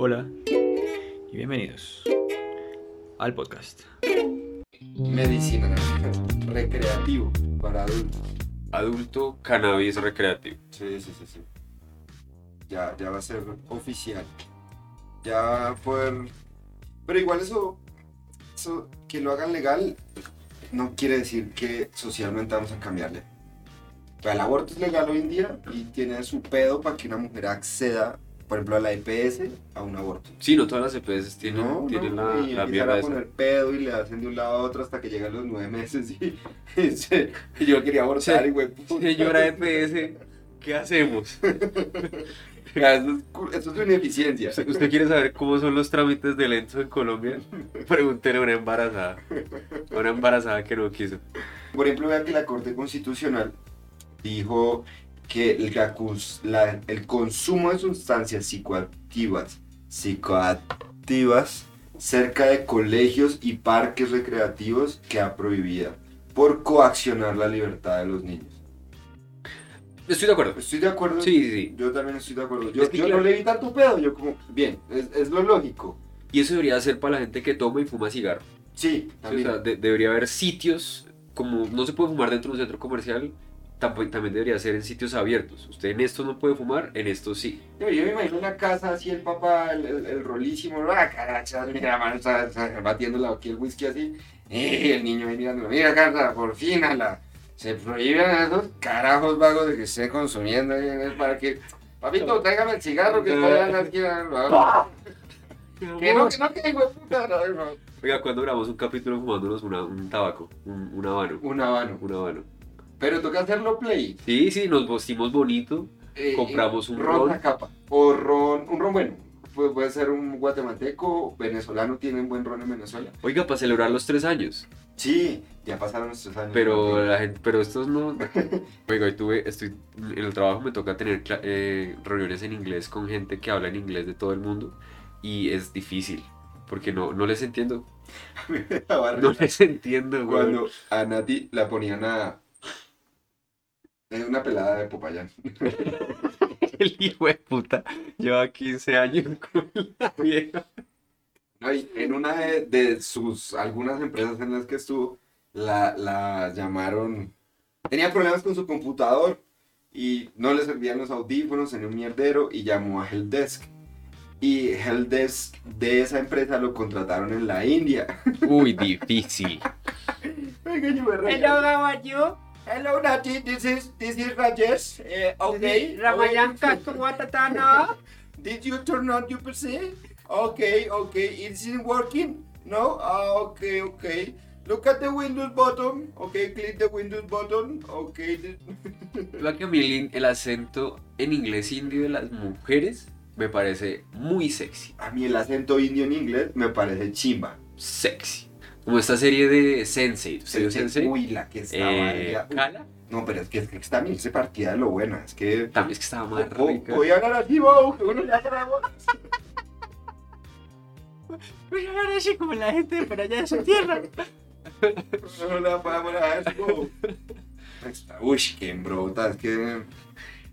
Hola y bienvenidos al podcast. Medicina recreativo para adultos. Adulto cannabis recreativo. Sí, sí, sí, sí. Ya, ya va a ser oficial. Ya va a poder. Pero igual eso, eso, que lo hagan legal, no quiere decir que socialmente vamos a cambiarle. El aborto es legal hoy en día y tiene su pedo para que una mujer acceda, por ejemplo, a la EPS, a un aborto. Sí, no todas las EPS tienen, No, tienen no, la, y la mierda a esa. poner pedo y le hacen de un lado a otro hasta que llegan los nueve meses y, yo quería abortar Sí. y güey. Señora EPS, ¿qué hacemos? Eso es, cu- eso es una ineficiencia. ¿Usted quiere saber cómo son los trámites de lento en Colombia? Pregúntele a una embarazada. A una embarazada que no quiso. Por ejemplo, vea que la Corte Constitucional dijo que el, la- el consumo de sustancias psicoactivas, psicoactivas cerca de colegios y parques recreativos queda prohibida por coaccionar la libertad de los niños. Estoy de acuerdo. Estoy de acuerdo. Sí, sí, sí. Yo también estoy de acuerdo. Yo, Es que yo claro. no le vi tanto pedo. Yo como, bien, es, es lo lógico. Y eso debería ser para la gente que toma y fuma cigarro. Sí, Sí, o también. sea, de- debería haber sitios, como no se puede fumar dentro de un centro comercial, tampo- también debería ser en sitios abiertos. Usted en esto no puede fumar, en esto sí. Yo, yo me imagino una casa así, el papá, el, el, el rolísimo, ah, caracha, mira, mano, está, está batiendo la- aquí el whisky así, y el niño ahí mirándolo, mira, carta, por fin, a la, se prohíben esos carajos vagos de que esté consumiendo ahí en el parque. Papito, tráigame el cigarro que está allá en la esquina. Que no, que no, que hijo de puta, no, no. Oiga, cuando grabamos un capítulo fumándonos una- un tabaco, un, un habano, Un habano. un habano. Pero toca hacerlo play. Sí, sí, nos vestimos bonito. Eh, Compramos un ron ron. a capa. O ron, un ron bueno. Puede, puede ser un guatemalteco, venezolano, tienen buen ron en Venezuela. Oiga, para celebrar los tres años. Sí, ya pasaron nuestros años. Pero la gente, pero estos no. Oiga, hoy tuve, estoy, en el trabajo me toca tener eh, reuniones en inglés con gente que habla en inglés de todo el mundo y es difícil porque no, no les entiendo. No les entiendo, güey. Cuando a Nati la ponían a. Es una pelada de Popayán. El hijo de puta lleva 15 años con la vieja. No, y en una de, de sus algunas empresas en las que estuvo, la, la llamaron. Tenía problemas con su computador y no le servían los audífonos en un mierdero y llamó a Helpdesk. Y Helpdesk de esa empresa lo contrataron en la India. Uy, difícil. Venga, yo me reí. Hello, Nati. This is, this is Rajesh. Eh, okay. Ramayan okay. Katsuwatatana. Did you turn on your PC? Okay, okay. It isn't working? No? Ah, okay, okay. Look at the Windows button. Okay, click the Windows button. Okay. Lo que a mí el, el acento en inglés indio de las mujeres me parece muy sexy. A mí el acento indio en inglés me parece chimba. Sexy. Como esta serie de Sensei. ¿Usted vio Sensei? Uy, la que estaba. Eh, ya- ¿Cala? No, pero es que, es que también se partía de lo buena. Es que. También es que estaba más rica. Voy a hablar así, Bow, que uno ya grabó. Voy a hablar así como la gente por allá de su tierra. No la vamos a dejar, Bow. Uy, qué brota, es que.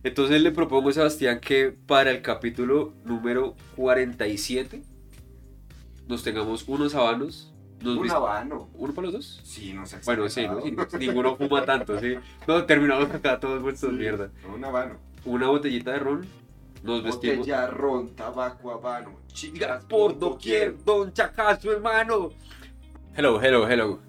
Entonces le propongo a Sebastián que para el capítulo número 47 nos tengamos unos habanos. Un habano. ¿Uno para los dos? Sí, no sé. Bueno, sí, ¿no? Sí, ninguno fuma tanto, sí. No, terminamos acá todos vuestros mierda. Un habano. Una botellita de ron, nos vestimos. Botella, ron, tabaco, habano. Chicas por doquier, don Chacazo, hermano. Hello, hello, hello.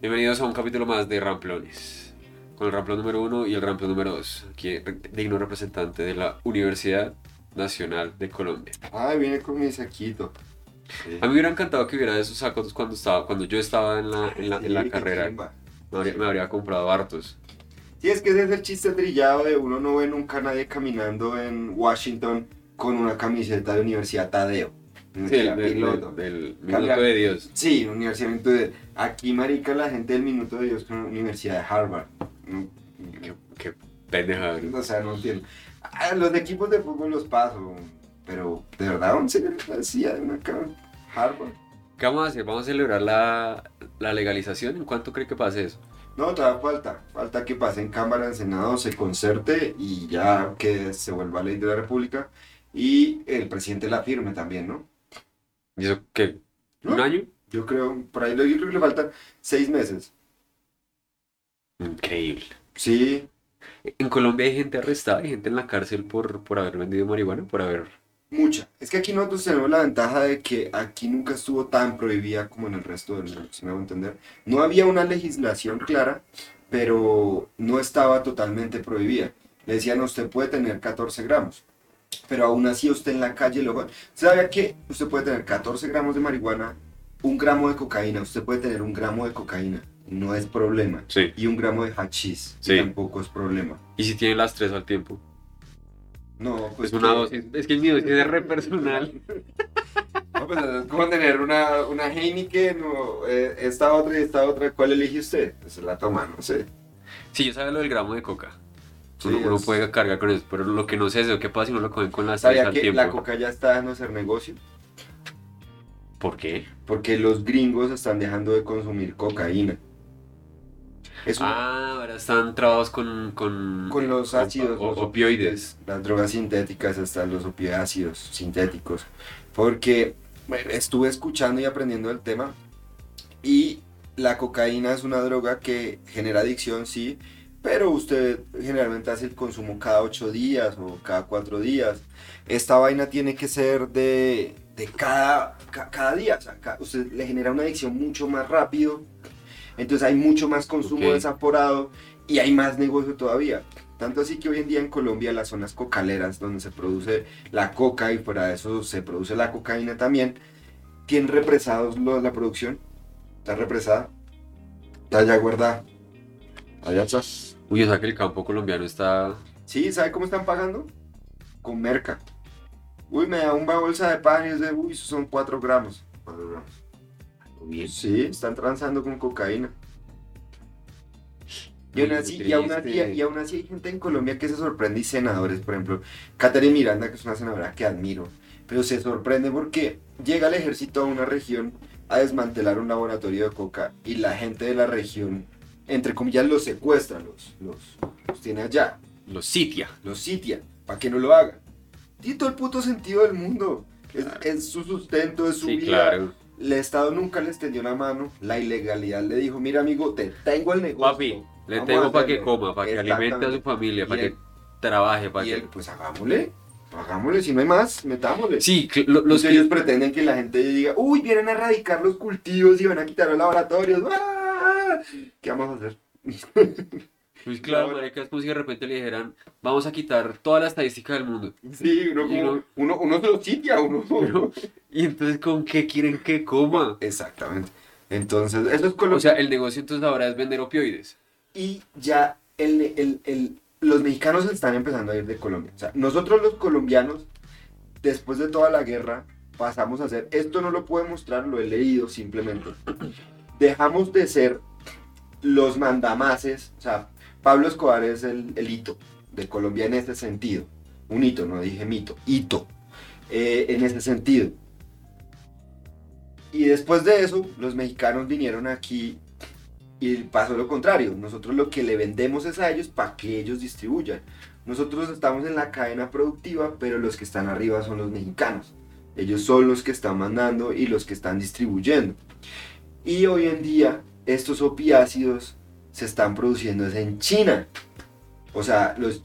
Bienvenidos a un capítulo más de Ramplones. Con el ramplón número uno y el ramplón número dos. Aquí, digno representante de la Universidad Nacional de Colombia. Ah, viene con mi saquito. Sí. A mí me hubiera encantado que hubiera esos sacos cuando, estaba, cuando yo estaba en la, en la, en la carrera. Me habría, me habría comprado hartos. Sí, es que ese es el chiste trillado de uno no ve nunca a nadie caminando en Washington con una camiseta de Universidad Tadeo. Sí, del, del- piloto. del Cambia- minuto de Dios. Sí, Universidad Minuto de... Aquí, marica, la gente del Minuto de Dios con Universidad de Harvard. Qué, qué pendeja. o sea, no entiendo. Ah, los equipos de fútbol los paso, pero de verdad, ¿dónde se hacía de una cara? Harvard. ¿Qué vamos a hacer? ¿Vamos a celebrar la, la legalización? ¿En cuánto cree que pase eso? No, todavía falta. Falta que pase en Cámara, en Senado, se concerte y ya que se vuelva ley de la República. y el presidente la firme también, ¿no? ¿Y eso qué? ¿Un ¿No? año? Yo creo, por ahí yo creo que le faltan seis meses. Increíble. Sí, En Colombia hay gente arrestada, hay gente en la cárcel por, por haber vendido marihuana, por haber... mucha. Es que aquí nosotros tenemos la ventaja de que aquí nunca estuvo tan prohibida como en el resto del mundo, si me hago entender. No había una legislación clara, pero no estaba totalmente prohibida. Le decían, usted puede tener 14 gramos, pero aún así usted en la calle lo... ¿Sabe que usted puede tener 14 gramos de marihuana, un gramo de cocaína, usted puede tener un gramo de cocaína, no es problema. Sí. Y un gramo de hachís, Sí. tampoco es problema. ¿Y si tiene las tres al tiempo? No, pues es una que- dosis. Es que mi dosis es re personal. No, pues es como tener una, una Heineken o eh, esta otra y esta otra. ¿Cuál elige usted? Pues se la toma, no sé. Sí, yo sabía lo del gramo de coca. Sí, uno, uno es- puede cargar con eso, pero lo que no sé es qué pasa si no lo cogen con las ¿Sabía al que tiempo. la coca ya está dejando de ser negocio? ¿Por qué? Porque los gringos están dejando de consumir cocaína. Es una- Ah, ahora están trabados con... Con, con los ácidos. los opioides. Las drogas sintéticas, hasta los opioácidos sintéticos. Porque bueno, estuve escuchando y aprendiendo del tema. Y la cocaína es una droga que genera adicción, sí. Pero usted generalmente hace el consumo cada ocho días o cada cuatro días. Esta vaina tiene que ser de, de cada, ca- cada día. O sea, ca- usted le genera una adicción mucho más rápido. Entonces hay mucho más consumo desaporado y hay más negocio todavía. Tanto así que hoy en día en Colombia las zonas cocaleras donde se produce la coca y fuera de eso se produce la cocaína también, tienen represados lo- la producción. Está represada. Está ya guardada. Allá está. Uy, o sea que el campo colombiano está... Sí, ¿sabe cómo están pagando? Con merca. Uy, me da una bolsa de pan y es de, uy, son 4 gramos. 4 gramos. Bien. Sí, están transando con cocaína. Y aún, así, y, aún así, y aún así hay gente en Colombia que se sorprende y senadores, por ejemplo, Catherine Miranda, que es una senadora que admiro, pero se sorprende porque llega el ejército a una región a desmantelar un laboratorio de coca y la gente de la región, entre comillas, los secuestra, los, los, los tiene allá, Los sitia. los sitia, para que no lo hagan. Tiene todo el puto sentido del mundo. Es, es su sustento, es su Sí, vida. claro. El Estado nunca les tendió la mano. La ilegalidad le dijo, mira amigo, te tengo el negocio. Papi, le tengo para que hacerle". coma, para que alimente a su familia, para que trabaje, para que... él, pues hagámosle, hagámosle, si no hay más, metámosle. Sí, lo- los que- ellos pretenden que la gente diga, uy, vienen a erradicar los cultivos y van a quitar los laboratorios. ¡Ah! ¿Qué vamos a hacer? Pues claro, Ahora- marica, es como si de repente le dijeran, vamos a quitar toda la estadística del mundo. Sí, uno, como- no- uno, uno se lo sitia, uno. Pero, ¿Y entonces con qué quieren que coma? Exactamente. Entonces, eso es con O sea, el negocio entonces ahora es vender opioides. y ya el, el- el- los mexicanos están empezando a ir de Colombia. O sea, nosotros los colombianos, después de toda la guerra, pasamos a ser, esto no lo puedo mostrar, lo he leído simplemente, dejamos de ser los mandamases, o sea, Pablo Escobar es el, el hito de Colombia en este sentido. Un hito, no dije mito, hito, eh, en ese sentido. Y después de eso, los mexicanos vinieron aquí y pasó lo contrario. Nosotros lo que le vendemos es a ellos para que ellos distribuyan. Nosotros estamos en la cadena productiva, pero los que están arriba son los mexicanos. Ellos son los que están mandando y los que están distribuyendo. Y hoy en día estos opiácidos se están produciendo es en China. O sea, los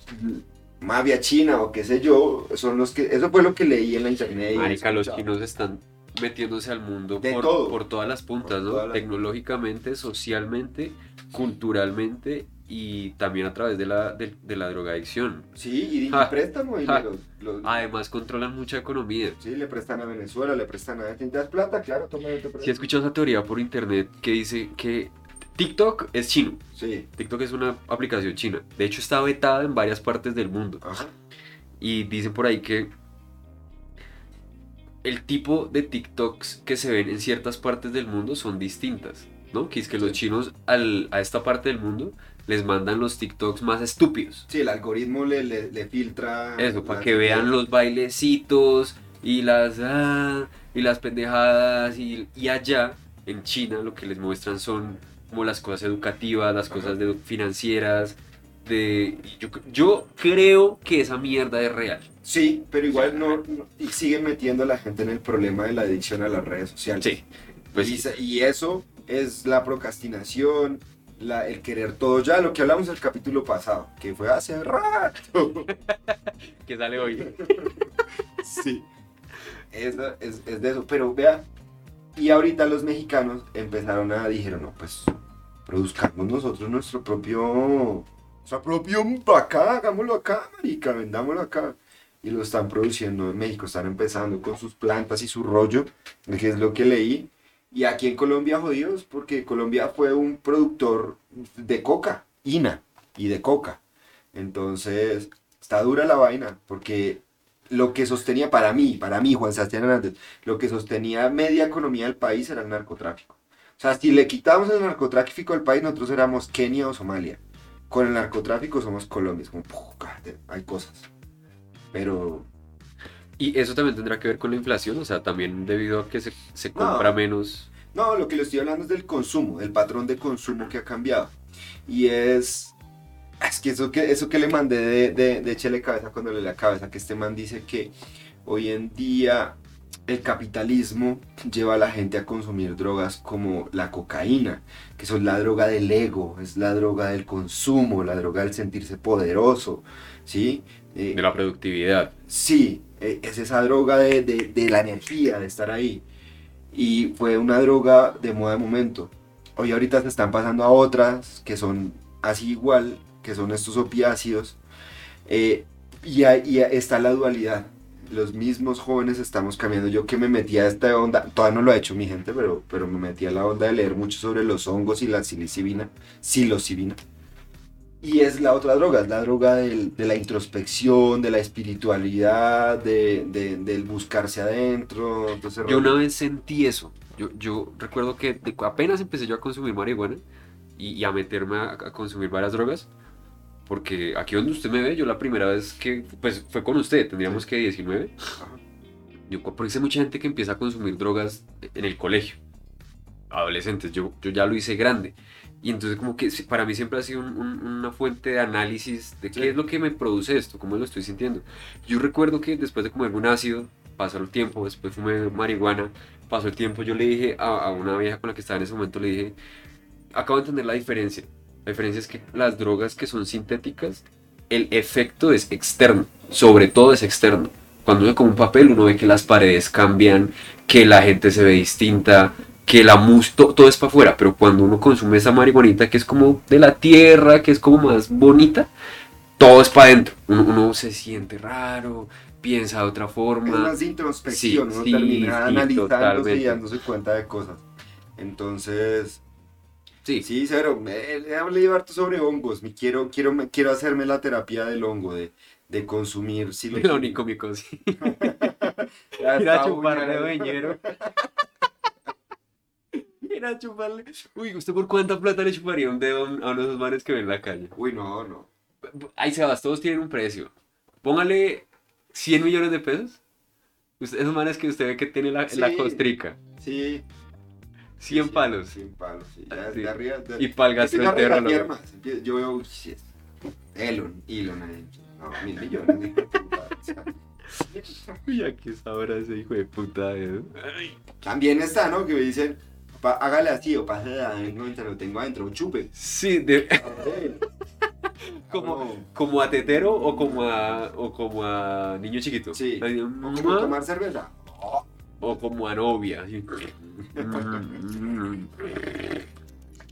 Mafia China o qué sé yo, son los que... Eso fue lo que leí en la internet. Marica, los chinos están metiéndose al mundo por, todo. por todas las puntas, Por ¿no? las- Tecnológicamente, socialmente, culturalmente y también a través de la, de, de la drogadicción. Sí, y, Ja. Ja. los- los- Además, controlan mucha economía. Sí, le prestan a Venezuela, le prestan a... ¿Necesitas plata? Claro, toma, te. Si he escuchado esa teoría por internet que dice que TikTok es chino. Sí. TikTok es una aplicación china. De hecho, está vetada en varias partes del mundo. Ajá. Y dicen por ahí que el tipo de TikToks que se ven en ciertas partes del mundo son distintas, ¿no? Que es que los chinos al- a esta parte del mundo les mandan los TikToks más estúpidos. Sí, el algoritmo le, le, le filtra... Eso, para que vean los bailecitos y las ah, y las pendejadas y, y allá en China lo que les muestran son como las cosas educativas, las cosas de- financieras de yo, yo creo que esa mierda es real. Sí, pero igual no, no- y siguen metiendo a la gente en el problema de la adicción a las redes sociales. Sí. Pues y, y eso es la procrastinación, la- el querer todo ya, lo que hablamos el capítulo pasado, que fue hace rato. que sale hoy. Sí. Es, es- es de eso. Pero vea, y ahorita los mexicanos empezaron a, dijeron, no, pues produzcamos nosotros nuestro propio, nuestro propio acá, hagámoslo acá, marica, vendámoslo acá. Y lo están produciendo en México, están empezando con sus plantas y su rollo, que es lo que leí. Y aquí en Colombia jodidos, porque Colombia fue un productor de coca, INA, y de coca. Entonces, está dura la vaina, porque lo que sostenía para mí, para mí, Juan Sebastián Hernández, lo que sostenía media economía del país era el narcotráfico. O sea, si le quitamos el narcotráfico al país, nosotros éramos Kenia o Somalia. Con el narcotráfico somos Colombia. Es como, hay cosas. Pero, Y eso también tendrá que ver con la inflación, o sea, también debido a que se, se No. compra menos. no, lo que le estoy hablando es del consumo, del patrón de consumo que ha cambiado. Y es, es que eso que, eso que le mandé de, de, de Chele Cabeza cuando le la cabeza, que este man dice que hoy en día el capitalismo lleva a la gente a consumir drogas como la cocaína, que son la droga del ego, es la droga del consumo, la droga del sentirse poderoso, ¿sí? Eh, de la productividad. Sí, eh, es esa droga de, de- de la energía, de estar ahí. Y fue una droga de moda de momento. Hoy ahorita se están pasando a otras que son así igual, que son estos opiáceos. Eh, y, ahí- y ahí está la dualidad. Los mismos jóvenes estamos cambiando. Yo que me metí a esta onda, todavía no lo ha hecho mi gente, pero, pero me metí a la onda de leer mucho sobre los hongos y la psilocibina. psilocibina. Y es la otra droga, es la droga del- de la introspección, de la espiritualidad, de, de- del buscarse adentro. Entonces, Yo una vez sentí eso. Yo, yo recuerdo que apenas empecé yo a consumir marihuana y, y a meterme a, a consumir varias drogas. Porque aquí donde usted me ve, yo la primera vez que, pues fue con usted, tendríamos que 19. Yo porque sé mucha gente que empieza a consumir drogas en el colegio. Adolescentes, yo, yo ya lo hice grande. Y entonces como que sí, para mí siempre ha sido un- un- una fuente de análisis de qué Sí. es lo que me produce esto, cómo lo estoy sintiendo. Yo recuerdo que después de comer un ácido, pasó el tiempo, después fumé marihuana, pasó el tiempo, yo le dije a, a una vieja con la que estaba en ese momento, le dije, acabo de entender la diferencia. La diferencia es que las drogas que son sintéticas, el efecto es externo, sobre todo es externo. Cuando uno come un papel, uno ve que las paredes cambian, que la gente se ve distinta, que la mus, to- todo es para afuera, pero cuando uno consume esa marihuanita que es como de la tierra, que es como más bonita, todo es para adentro. Uno, uno se siente raro, piensa de otra es forma. más de introspección, Sí, uno sí, termina sí, analizándose y dándose cuenta de cosas. Entonces, Sí, sí, cero, me, leído harto sobre hongos. Me quiero, quiero, me- quiero hacerme la terapia del hongo, de, de consumir lo psilocibina. único, mi cosa. Ya Ir a está chuparle buena. veñero. Ir a chuparle. Uy, ¿usted por cuánta plata le chuparía un dedo a uno de esos manes que ven en la calle? Uy, no, no. Ahí se va, todos tienen un precio. Póngale 100 millones de pesos. Usted- esos manes que usted ve que tiene la, la Sí. costrica. Sí. 100 sí, palos. 100 palos, sí. Ya Sí. de arriba. de- Y para el más. Empie- Yo veo, Elon, Elon, ahí. no, mil millones. hijo de puta, o sea. Uy, aquí sabrá ese hijo de puta. Ay. También está, ¿no? Que me dicen, "Pa- hágale así o pase adentro mientras lo tengo adentro, chupe. Sí, de- como, Como, a tetero o como a, o como a niño chiquito. Sí. Ahí, o como "Mamá", tomar cerveza. Oh, O como a novia. así.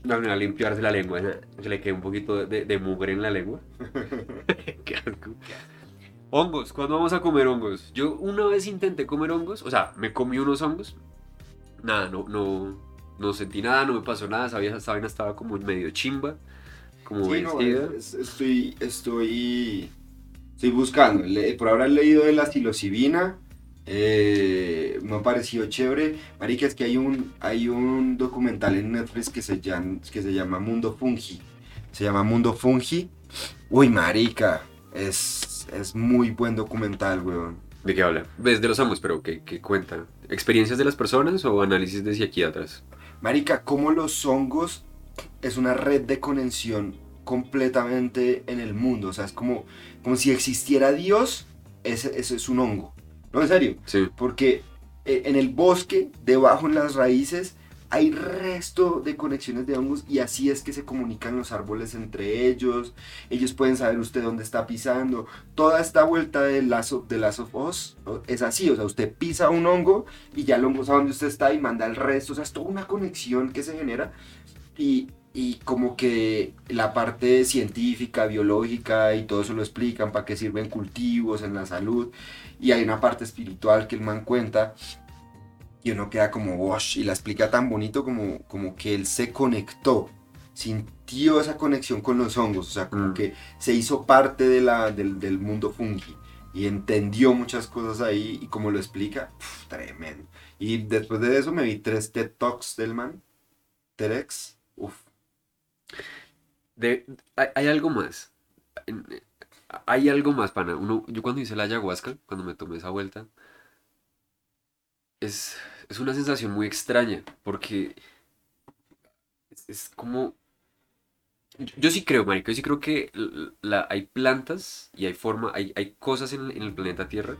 No, a limpiarse la lengua. Que le quede un poquito de, de mugre en la lengua. Qué asco. Hongos, ¿cuándo vamos a comer hongos? Yo una vez intenté comer hongos, o sea, me comí unos hongos. Nada, no, no, no sentí nada, no me pasó nada. Sabía, esa vaina estaba como medio chimba, como Sí, no, es- es- estoy, estoy, estoy buscando. Por ahora he leído de la psilocibina. Eh, me ha parecido chévere. Marica, es que hay un, hay un documental en Netflix que se, llama, que se llama Mundo Fungi. Se llama Mundo Fungi. Uy, marica, es, es muy buen documental, weón. ¿De qué habla? Ves de los hongos, pero ¿qué, qué cuenta? ¿Experiencias de las personas o análisis de psiquiatras? Marica, cómo los hongos es una red de conexión completamente en el mundo. O sea, es como, como si existiera Dios, ese, ese es un hongo. No, en serio. Sí. Porque eh, en el bosque, debajo en las raíces, hay resto de conexiones de hongos y así es que se comunican los árboles entre ellos. Ellos pueden saber usted dónde está pisando. Toda esta vuelta de Last de Last of Us es así. O sea, usted pisa un hongo y ya el hongo sabe dónde usted está y manda el resto. O sea, es toda una conexión que se genera. Y, y como que la parte científica, biológica y todo eso lo explican, para qué sirven cultivos en la salud. Y hay una parte espiritual que el man cuenta y uno queda como wash y la explica tan bonito como, como que él se conectó, sintió esa conexión con los hongos, o sea, como Mm. que se hizo parte de la, del, del mundo fungi y entendió muchas cosas ahí y como lo explica, pf, tremendo. Y después de eso me vi tres TED Talks del man, TEDx, uff. De, hay, algo más. Eh, Hay algo más, pana. Uno, yo cuando hice la ayahuasca, cuando me tomé esa vuelta, es, es una sensación muy extraña, porque es, como... Yo, sí creo, marica, yo sí creo que la, hay plantas y hay forma, hay, hay cosas en, en el planeta Tierra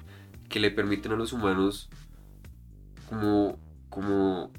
que le permiten a los humanos como, como,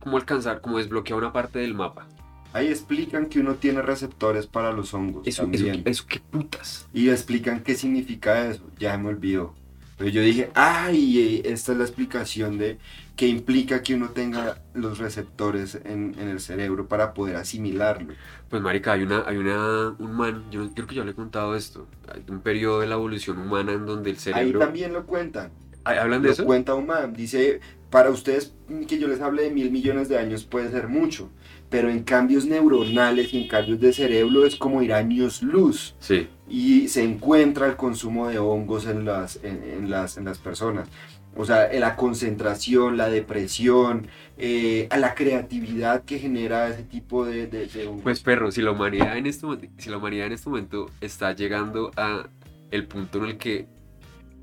como alcanzar, como desbloquear una parte del mapa. Ahí explican que uno tiene receptores para los hongos Eso, eso, también. eso, qué putas. Y explican qué significa eso. Ya me olvidó. Pero yo dije, ay, esta es la explicación de que implica que uno tenga los receptores en, en el cerebro para poder asimilarlo. Pues marica, hay una, hay una, un man, yo creo que yo le he contado esto, hay un periodo de la evolución humana en donde el Ahí cerebro... también lo cuentan. ¿Ah, ¿Hablan de Lo eso? cuenta un man. Dice, para ustedes que yo les hable de mil millones de años puede ser mucho. Pero en cambios neuronales y en cambios de cerebro es como ir años luz. Sí, y se encuentra el consumo de hongos en las, en, en las, en las personas. O sea, en la concentración, la depresión, eh, a la creatividad que genera ese tipo de, de, de hongos. pues perro, si la humanidad en este si la humanidad en este momento está llegando a el punto en el que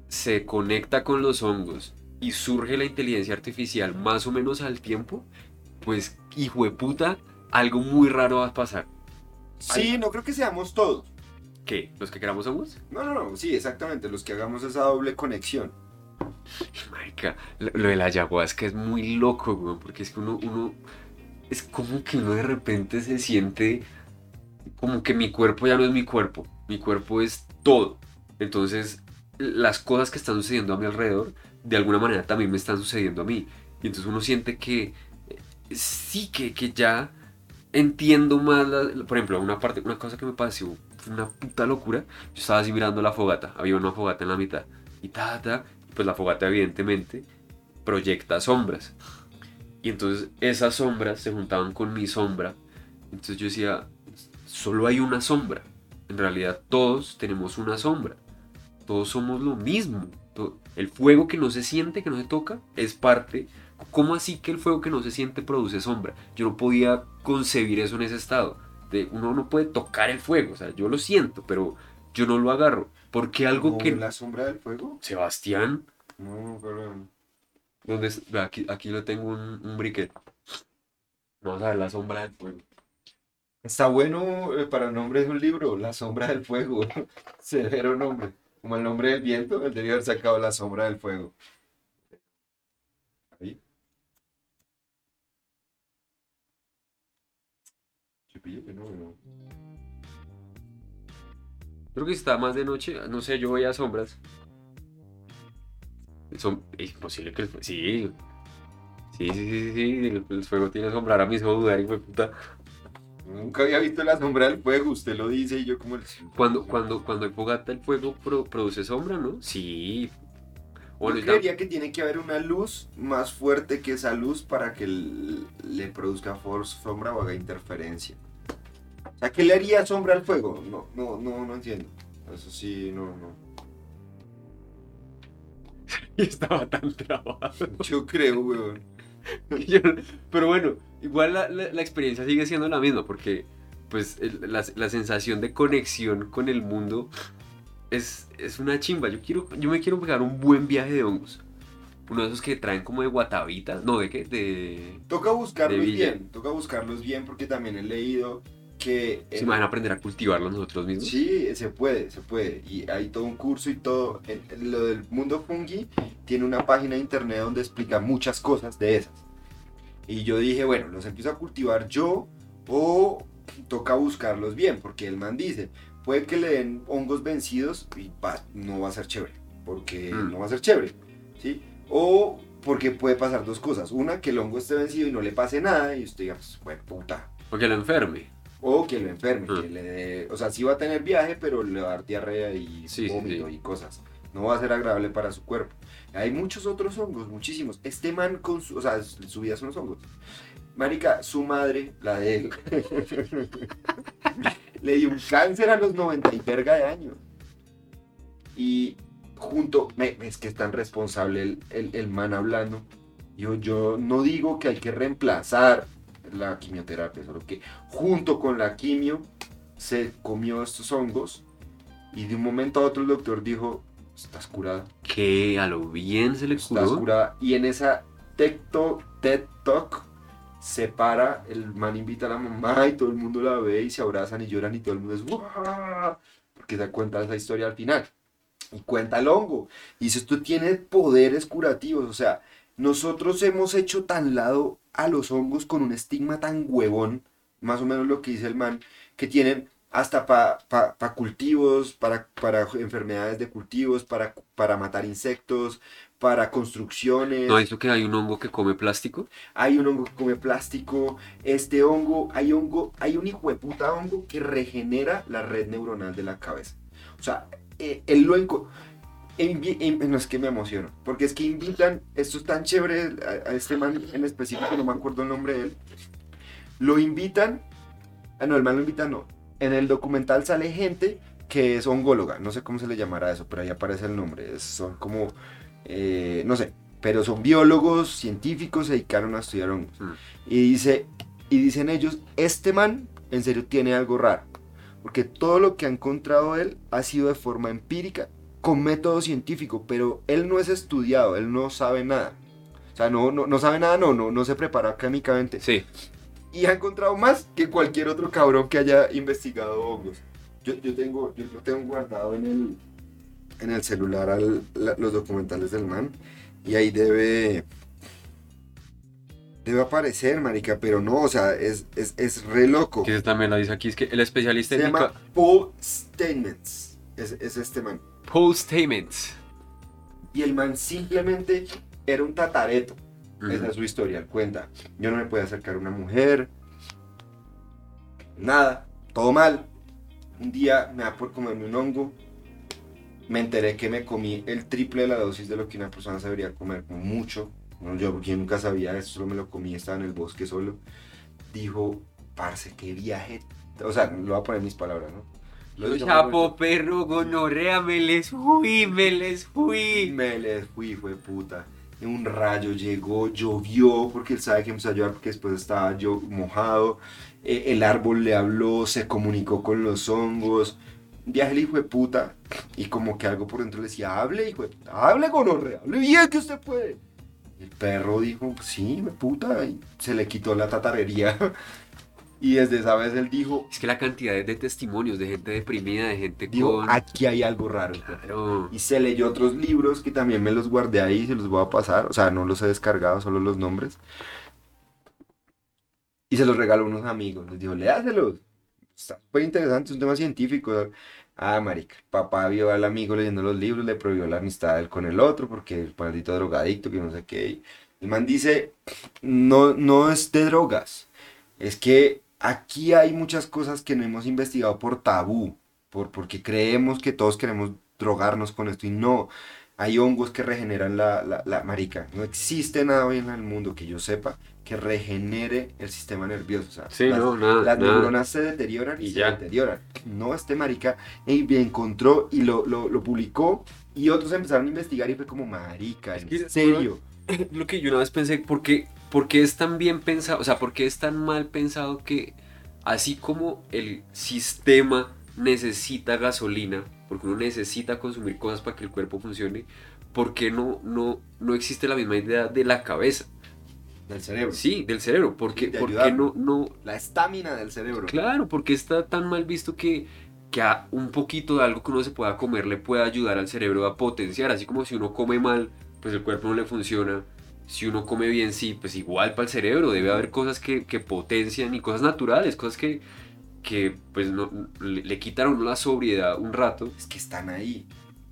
se conecta con los hongos y surge la inteligencia artificial más o menos al tiempo, pues hijo de puta, algo muy raro va a pasar. sí, no creo que seamos todos. ¿Qué? ¿Los que queramos hongos? No, no, no, sí, exactamente, los que hagamos esa doble conexión. Marica, lo, lo de la ayahuasca es muy loco, güey, porque es que uno, uno, es como que uno de repente se siente como que mi cuerpo ya no es mi cuerpo, mi cuerpo es todo. Entonces, las cosas que están sucediendo a mi alrededor, de alguna manera también me están sucediendo a mí. Y entonces uno siente que sí, que, que ya entiendo más, por ejemplo, una parte, una cosa que me pareció una puta locura, yo estaba así mirando la fogata, había una fogata en la mitad, y ta, ta, pues la fogata evidentemente proyecta sombras. Y entonces esas sombras se juntaban con mi sombra. Entonces yo decía, solo hay una sombra. En realidad todos tenemos una sombra. Todos somos lo mismo. El fuego que no se siente, que no se toca, es parte. ¿Cómo así que el fuego que no se siente produce sombra? Yo no podía concebir eso en ese estado. De, uno no puede tocar el fuego. O sea, yo lo siento, pero yo no lo agarro. Porque algo ¿Como que... la sombra del fuego? Sebastián, No, pero... ¿Dónde Aquí, aquí lo tengo un, un briquet. Vamos a ver la sombra del fuego. Está bueno eh, para el nombre de un libro, La sombra del fuego. Severo nombre. Como el nombre del viento, él debería haber sacado La sombra del fuego. Que no, no. Creo que está más de noche. No sé, yo veía sombras. Son, es imposible que el fuego. Sí. Sí, sí, sí, sí. El, el fuego tiene sombra. Ahora hizo dudar, hijo de puta. Nunca había visto la sombra del fuego, usted lo dice y yo como el... Cuando, cuando, cuando hay fogata, el fuego pro- produce sombra, ¿no? Sí. Yo creería que tiene que haber una luz más fuerte que esa luz para que le produzca sombra o haga interferencia. Sea, ¿qué le haría sombra al fuego? No, no, no, no entiendo. Eso sí, no, no. estaba tan trabado. Yo creo, weón. Yo pero bueno, igual la, la- la experiencia sigue siendo la misma porque pues el- la, la sensación de conexión con el mundo es, es una chimba. Yo, quiero, yo me quiero pegar un buen viaje de hongos. Uno de esos que traen como de guatavita. No, ¿de qué? De... Toca buscarlos De bien, toca buscarlos bien porque también he leído que... ¿Se en- imaginan aprender a cultivarlos nosotros mismos? Sí, se puede, se puede. Y hay todo un curso y todo. Lo del mundo fungi tiene una página de internet donde explica muchas cosas de esas. Y yo dije, bueno, los empiezo a cultivar yo o toca buscarlos bien, porque el man dice, puede que le den hongos vencidos y va- no va a ser chévere, porque Mm. no va a ser chévere, ¿sí? O porque puede pasar dos cosas. Una, que el hongo esté vencido y no le pase nada y usted diga, pues, bueno, puta, Porque lo enferme. O que lo enferme, Ah. que le dé- o sea, sí va a tener viaje, pero le va a dar diarrea y Sí, vómito sí. y cosas. No va a ser agradable para su cuerpo. Hay muchos otros hongos, muchísimos. Este man con su, o sea, su su vida son los hongos. Marica, su madre, la de él, le dio un cáncer a los 90 y verga de años. Y junto, me- es que es tan responsable el, el, el man hablando. Yo, yo no digo que hay que reemplazar la quimioterapia, solo que junto con la quimio se comió estos hongos y de un momento a otro el doctor dijo, estás curada, Que a lo bien se le estás curó. curada. Y en esa Talk, TED Talk se para, el man invita a la mamá y todo el mundo la ve y se abrazan y lloran y todo el mundo es "Guau", porque se cuenta esa historia al final. Y cuenta el hongo. Y dice, esto tiene poderes curativos. O sea, nosotros hemos hecho tan lado a los hongos con un estigma tan huevón, más o menos lo que dice el man, que tienen hasta para cultivos, para, para enfermedades de cultivos, para, para matar insectos, para construcciones. ¿No ha visto que hay un hongo que come plástico? Hay un hongo que come plástico. Este hongo, hay hongo, hay un hijo de puta hongo que regenera la red neuronal de la cabeza. O sea, eh, él lo enco- envi- en- no es que me emociono, porque es que invitan, esto es tan chévere, a, a este man en específico, no me acuerdo el nombre de él, lo invitan, ah no, el man lo invita, no, en el documental sale gente que es ongóloga, no sé cómo se le llamará eso, pero ahí aparece el nombre, es- son como, eh, no sé, pero son biólogos, científicos, se dedicaron a estudiar hongos. Mm. Y, dice, y dicen ellos, este man en serio tiene algo raro, porque todo lo que ha encontrado él ha sido de forma empírica, con método científico, pero él no es estudiado, él no sabe nada. O sea, no, no, no sabe nada, no, no, no se prepara académicamente. Sí. Y ha encontrado más que cualquier otro cabrón que haya investigado hongos. Yo, yo tengo, yo lo tengo guardado en el, en el celular al- la- los documentales del man. Y ahí debe. Debe aparecer, marica, pero no, o sea, es, es, es re loco. Que también lo dice aquí, es que el especialista Se en llama Paul Statements. Es, es este man. Paul Stamets. Y el man simplemente era un tatareto. Esa es su historia, cuenta. Yo no me podía acercar a una mujer. Nada, todo mal. Un día me da por comerme un hongo. Me enteré que me comí el triple de la dosis de lo que una persona debería comer, mucho. No, yo, yo nunca sabía eso, solo me lo comí, estaba en el bosque solo. Dijo, parce, qué viaje. O sea, lo voy a poner en mis palabras, ¿no? Lo Chapo, perro, gonorrea, me les fui, me les fui. Me les fui, fue puta. Un rayo llegó, llovió, porque él sabe que empezó a llover, porque después estaba yo mojado. Eh, el árbol le habló, se comunicó con los hongos. Viaje el hijo de puta. Y como que algo por dentro le decía, hable, hijo de puta, hable gonorrea, hable bien que usted puede. El perro dijo, sí, hijo de puta. Y se le quitó la tatarería. Y desde esa vez él dijo, Es que la cantidad de, testimonios de gente deprimida, de gente dijo, con... aquí hay algo raro. hijo de puta". Claro. Y se leyó otros libros que también me los guardé ahí, se los voy a pasar. O sea, no los he descargado, solo los nombres. Y se los regaló a unos amigos. Les dijo, léaselos. Está súper interesante, es un tema científico. Ah, marica, papá vio al amigo leyendo los libros, le prohibió la amistad con el otro, porque el maldito drogadicto, que no sé qué. El man dice, no, no es de drogas. Es que aquí hay muchas cosas que no hemos investigado por tabú, por, porque creemos que todos queremos drogarnos con esto y no. Hay hongos que regeneran la, la, la marica. No existe nada hoy en el mundo que yo sepa que regenere el sistema nervioso. O sea, Sí, las, no, nada, las nada. neuronas se deterioran y, Y se ya. deterioran. No, este marica eh, encontró y lo, lo, lo publicó y otros empezaron a investigar y fue como marica, Es en que- serio. Lo que yo una vez pensé, ¿por qué, por qué es tan bien pensado? O sea, ¿por qué es tan mal pensado que así como el sistema necesita gasolina, porque uno necesita consumir cosas para que el cuerpo funcione, ¿por qué no, no, no existe la misma idea de la cabeza? Del cerebro. Sí, del cerebro. Porque, de porque no, no, La estamina del cerebro. Claro, porque está tan mal visto que, que a un poquito de algo que uno se pueda comer le puede ayudar al cerebro a potenciar. Así como si uno come mal, pues el cuerpo no le funciona. Si uno come bien, sí, pues igual para el cerebro. Debe haber cosas que, que potencian y cosas naturales, cosas que, que pues no, le, le uno la sobriedad un rato. Es que están ahí.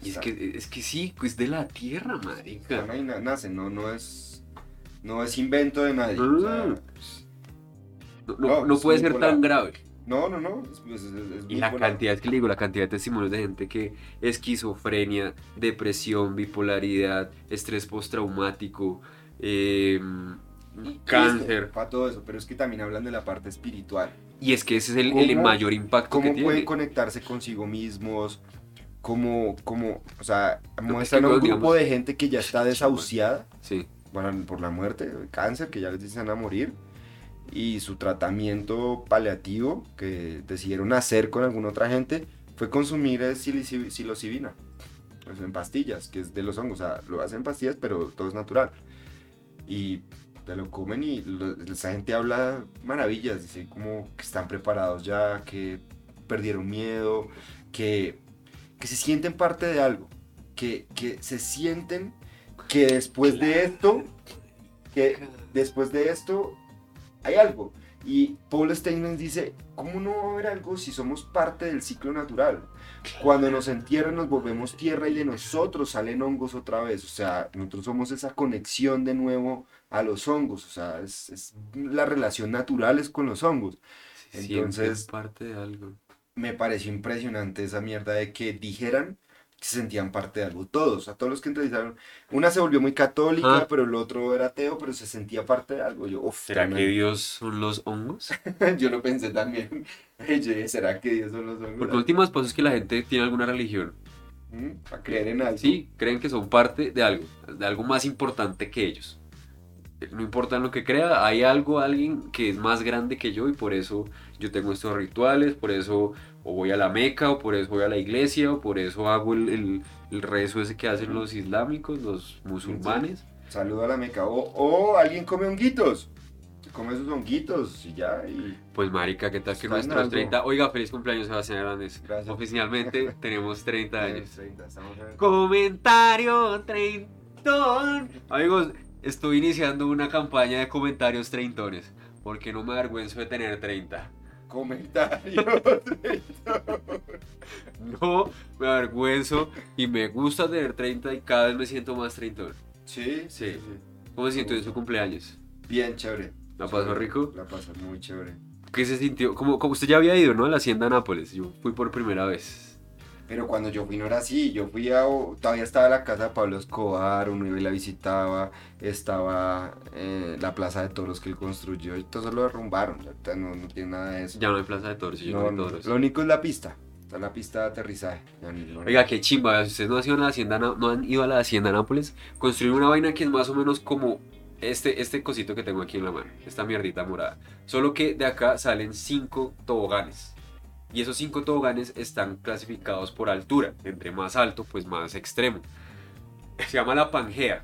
Y es que, es que sí, pues de la tierra, marica. están ahí, na- nacen, no, no es. No es invento de nadie. o sea, Mm. No, no- No, no es puede ser tan grave. no, no, no. Es, es- es- es Y la cantidad, es que le digo, la cantidad de testimonios de gente que esquizofrenia, depresión, bipolaridad, estrés postraumático, eh, cáncer. Para todo eso, pero es que también hablan de la parte espiritual. Y es que ese es el, el ¿Cómo- mayor impacto que Cómo pueden tiene. conectarse consigo mismos. Cómo, cómo, o sea, muestran a un digamos, grupo de gente que ya está desahuciada Sí, bueno, por la muerte, cáncer, que ya les dicen a morir, y su tratamiento paliativo que decidieron hacer con alguna otra gente fue consumir psilocibina, pues en pastillas, que es de los hongos, o sea, lo hacen en pastillas, pero todo es natural. Y te lo comen y esa gente habla maravillas, dice como que están preparados ya, que perdieron miedo, que, que se sienten parte de algo, que, que se sienten que después de esto, que después de esto hay algo. Y Paul Steinman dice, ¿cómo no va a haber algo si somos parte del ciclo natural? Cuando nos entierran nos volvemos tierra y de nosotros salen hongos otra vez. O sea, nosotros somos esa conexión de nuevo a los hongos. O sea, es, es- la relación natural es con los hongos. siente Entonces- parte de algo. Me pareció impresionante esa mierda de que dijeran se sentían parte de algo. Todos, a todos los que entrevistaron. Una se volvió muy católica, Ah. pero el otro era ateo, pero se sentía parte de algo. Yo, uf, ¿Será que. Dios son los hongos? Yo lo pensé también. Yo dije, ¿será que Dios son los hongos? Porque últimas cosas es que la gente tiene alguna religión. Para creer en algo. Sí, creen que son parte de algo, de algo más importante que ellos. No importa en lo que crea, hay algo, alguien que es más grande que yo y por eso yo tengo estos rituales, por eso o voy a la Meca, o por eso voy a la iglesia, o por eso hago el, el- el rezo ese que hacen los islámicos, los musulmanes. Saludo a la meca. O, o alguien come honguitos. Come sus honguitos y ya. Y... Pues marica, ¿qué tal que nuestros algo. 30? Oiga, feliz cumpleaños Sebastián Hernández. Gracias. Oficialmente tenemos 30 años. 30, estamos en- Comentario treintón. Amigos, estoy iniciando una campaña de comentarios treintones. Porque no me avergüenzo de tener 30. Comentario. No me avergüenzo y me gusta tener 30 y cada vez me siento más treintón. sí, Sí. ¿Cómo se sintió en su cumpleaños? Bien chévere. ¿La pasó rico? La pasó muy chévere. ¿Qué se sintió? Como, como usted ya había ido, ¿no? A la hacienda Nápoles. Yo fui por primera vez. Pero cuando yo fui no era así, yo fui a, todavía estaba la casa de Pablo Escobar, uno iba y la visitaba, estaba eh, la plaza de toros que él construyó y todo eso lo derrumbaron, ya no, no tiene nada de eso. Ya no hay plaza de toros, yo No, no toros. lo único es la pista, está la pista de aterrizaje. no- Oiga, qué chimba, si ustedes no han ido a la hacienda, no han ido a la hacienda Nápoles, construir una vaina que es más o menos como este, este cosito que tengo aquí en la mano, esta mierdita morada. Solo que de acá salen cinco toboganes. Y esos cinco toboganes están clasificados por altura. Entre más alto, pues más extremo. Se llama la Pangea.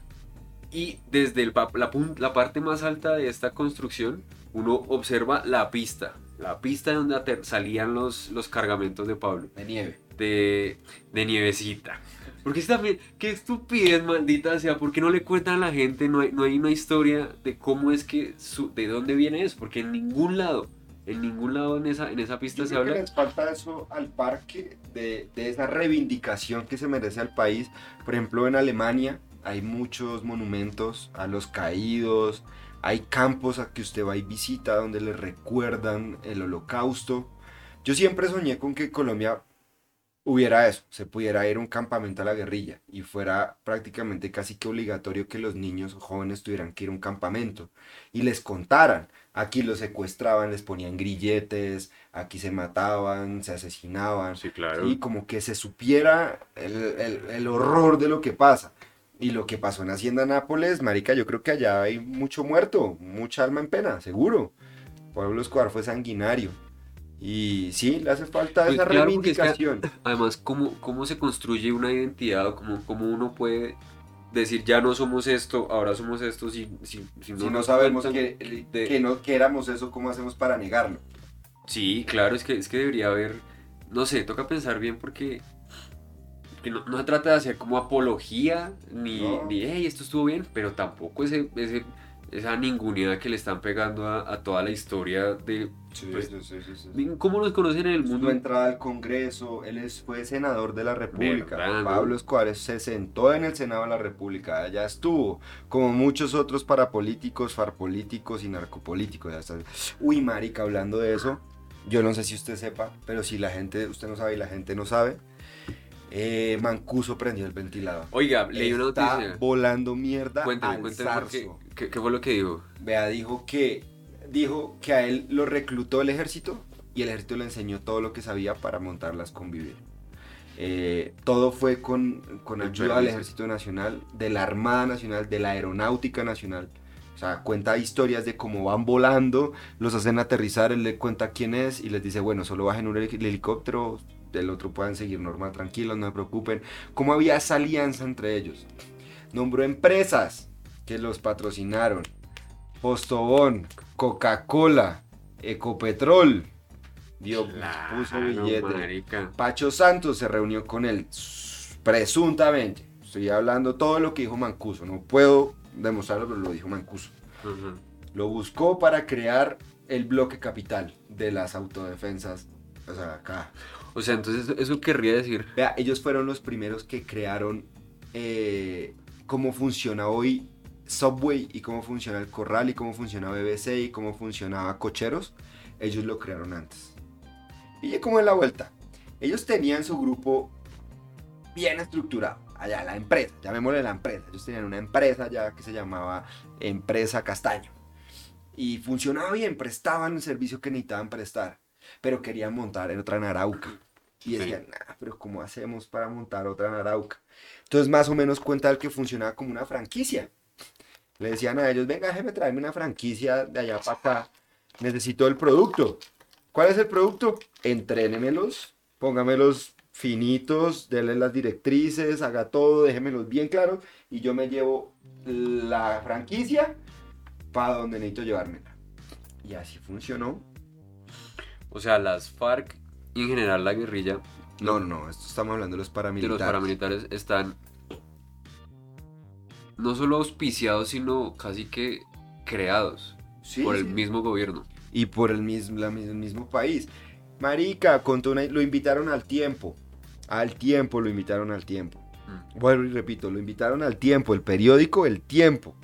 Y desde el la, parte más alta de esta construcción, uno observa la pista. La pista donde salían los, los cargamentos de Pablo de nieve. de, de nievecita. Porque es también, qué estupidez maldita sea, ¿por qué no le cuentan a la gente? No hay, no hay una historia de cómo es que, su- de dónde viene eso, porque en ningún lado, en ningún lado en esa, en esa pista Yo se creo que habla. les falta eso al parque, de, de esa reivindicación que se merece al país. Por ejemplo, en Alemania hay muchos monumentos a los caídos, hay campos a que usted va y visita donde le recuerdan el holocausto. Yo siempre soñé con que Colombia hubiera eso, se pudiera ir a un campamento a la guerrilla y fuera prácticamente casi que obligatorio que los niños o jóvenes tuvieran que ir a un campamento y les contaran. Aquí los secuestraban, les ponían grilletes, aquí se mataban, se asesinaban. Sí, claro. Y como que se supiera el, el- el horror de lo que pasa. Y lo que pasó en Hacienda Nápoles, marica, yo creo que allá hay mucho muerto, mucha alma en pena, seguro. Pablo Escobar fue sanguinario. Y sí, le hace falta Pues esa claro, porque es que- reivindicación. Además, ¿cómo, cómo se construye una identidad cómo, cómo uno puede decir ya no somos esto, ahora somos esto, si, si, si no, Si no sabemos que, de- que, no, que éramos eso, ¿cómo hacemos para negarlo? Sí, claro, es que, es que debería haber, no sé, toca pensar bien porque que no, no se trata de hacer como apología, ni, No. ni hey, esto estuvo bien, pero tampoco ese, ese, esa ningunidad que le están pegando a, a toda la historia de Pues, sí, sí, sí, sí. cómo nos conocen en el Su mundo. entrada al Congreso, él es- fue senador de la República. Pablo Escobar se sentó en el Senado de la República, allá estuvo, como muchos otros parapolíticos, farpolíticos y narcopolíticos. ya está. Uy, marica, hablando de eso, yo no sé si usted sepa, pero si la gente, usted no sabe y la gente no sabe, eh, Mancuso prendió el ventilador. Oiga, leí una Está noticia. volando mierda Cuénteme, al cuénteme. Qué, qué fue lo que dijo. Vea, dijo que, dijo que a él lo reclutó el ejército y el ejército le enseñó todo lo que sabía para montarlas con vivir. Eh, todo fue con, con El ayuda del. Ejército Nacional, de la Armada Nacional, de la Aeronáutica Nacional. O sea, cuenta historias de cómo van volando, los hacen aterrizar, él le cuenta quién es y les dice, bueno, solo bajen un heli- helicóptero, del otro puedan seguir normal, tranquilos, no se preocupen. Cómo había esa alianza entre ellos. Nombró empresas que los patrocinaron. Postobón, Coca-Cola, Ecopetrol. Dio, puso billete. marica. Pacho Santos se reunió con él, presuntamente. Estoy hablando todo lo que dijo Mancuso. No puedo demostrarlo, pero lo dijo Mancuso. Lo buscó para crear el bloque capital de las autodefensas. O sea, acá. O sea, entonces eso querría decir Vea, ellos fueron los primeros que crearon eh, cómo funciona hoy Subway y cómo funciona el Corral y cómo funciona BBC y cómo funcionaba Cocheros. Ellos lo crearon antes. Y ya como en la vuelta. Ellos tenían su grupo bien estructurado. Allá, la empresa, llamémosle la empresa. Ellos tenían una empresa ya que se llamaba Empresa Castaño. Y funcionaba bien, prestaban el servicio que necesitaban prestar. Pero querían montar en otra en Arauca. Y Sí. decían, nah, pero ¿cómo hacemos para montar otra en Arauca? Entonces más o menos cuenta el que funcionaba como una franquicia. Le decían a ellos, venga, déjeme traerme una franquicia de allá para acá. Necesito el producto. ¿Cuál es el producto? Entrénemelos, póngamelos finitos, denle las directrices, haga todo, déjemelos bien claros y yo me llevo la franquicia para donde necesito llevármela. Y así funcionó. O sea, las FARC y en general la guerrilla No, no, no, esto estamos hablando de los de paramilitares. los paramilitares están no solo auspiciados, sino casi que creados Sí, por el sí. mismo gobierno. y por el mismo, la mis- el mismo país. Marica, contó una- lo invitaron al tiempo. Al tiempo lo invitaron al tiempo. Mm. Bueno, y repito, lo invitaron al tiempo, el periódico El Tiempo,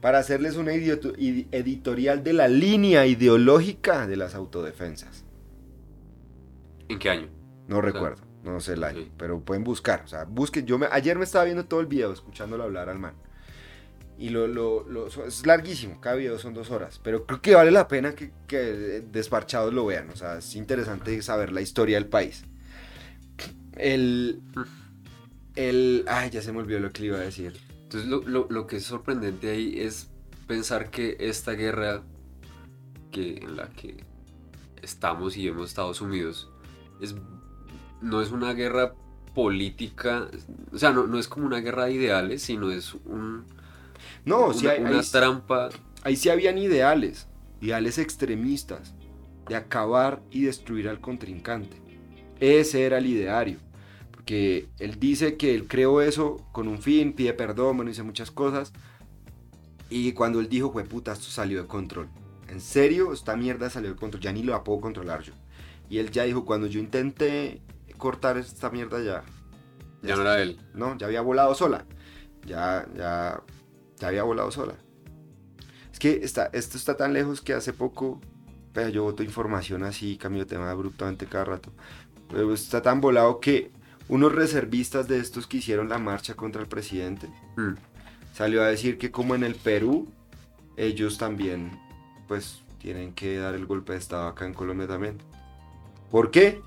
para hacerles una editorial de la línea ideológica de las autodefensas. ¿En qué año? No recuerdo, no sé el año, Sí. pero pueden buscar. O sea, busquen. Yo me, ayer me estaba viendo todo el video, escuchándolo hablar al man. Y lo, lo, lo- es larguísimo, cada video son dos horas. Pero creo que vale la pena que, que desparchados lo vean. O sea, es interesante saber la historia del país. El. El. Ay, ya se me olvidó lo que le iba a decir. Entonces lo, lo- lo que es sorprendente ahí es pensar que esta guerra que, en la que estamos y hemos estado sumidos es, no es una guerra política, o sea, no, no es como una guerra de ideales, sino es un, No, una, sí, hay, una hay- trampa. ahí sí habían ideales. Ideales extremistas. De acabar y destruir al contrincante. Ese era el ideario. Porque él dice que él creó eso con un fin, pide perdón, bueno, dice muchas cosas. Y cuando él dijo, fue puta, esto salió de control. En serio, esta mierda salió de control. Ya ni lo puedo controlar yo. Y él ya dijo, cuando yo intenté cortar esta mierda ya. Ya no era él. No, ya había volado sola. Ya, ya, ya había volado sola. Es que está, esto está tan lejos que hace poco, pero yo voto información así, cambio de tema abruptamente cada rato. Pero está tan volado que unos reservistas de estos que hicieron la marcha contra el presidente Mm. salió a decir que como en el Perú, ellos también, pues, tienen que dar el golpe de estado acá en Colombia también. ¿Por qué?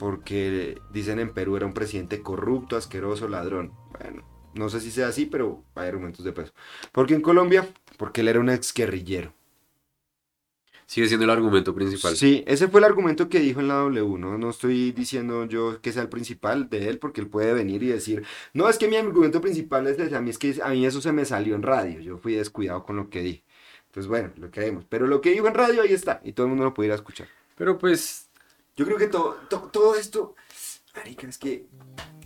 Porque dicen en Perú era un presidente corrupto, asqueroso, ladrón. Bueno, no sé si sea así, pero hay argumentos de peso. ¿Por qué en Colombia? Porque él era un exguerrillero. Sigue siendo el argumento principal. Sí, ese fue el argumento que dijo en la W, ¿no? No estoy diciendo yo que sea el principal de él, porque él puede venir y decir, no, es que mi argumento principal es ese, a mí es que a mí eso se me salió en radio, yo fui descuidado con lo que dije. Pues bueno, lo creemos. Pero lo que dijo en radio ahí está, y todo el mundo lo puede ir a escuchar. Pero pues, Yo creo que todo, to- todo esto, marica, es que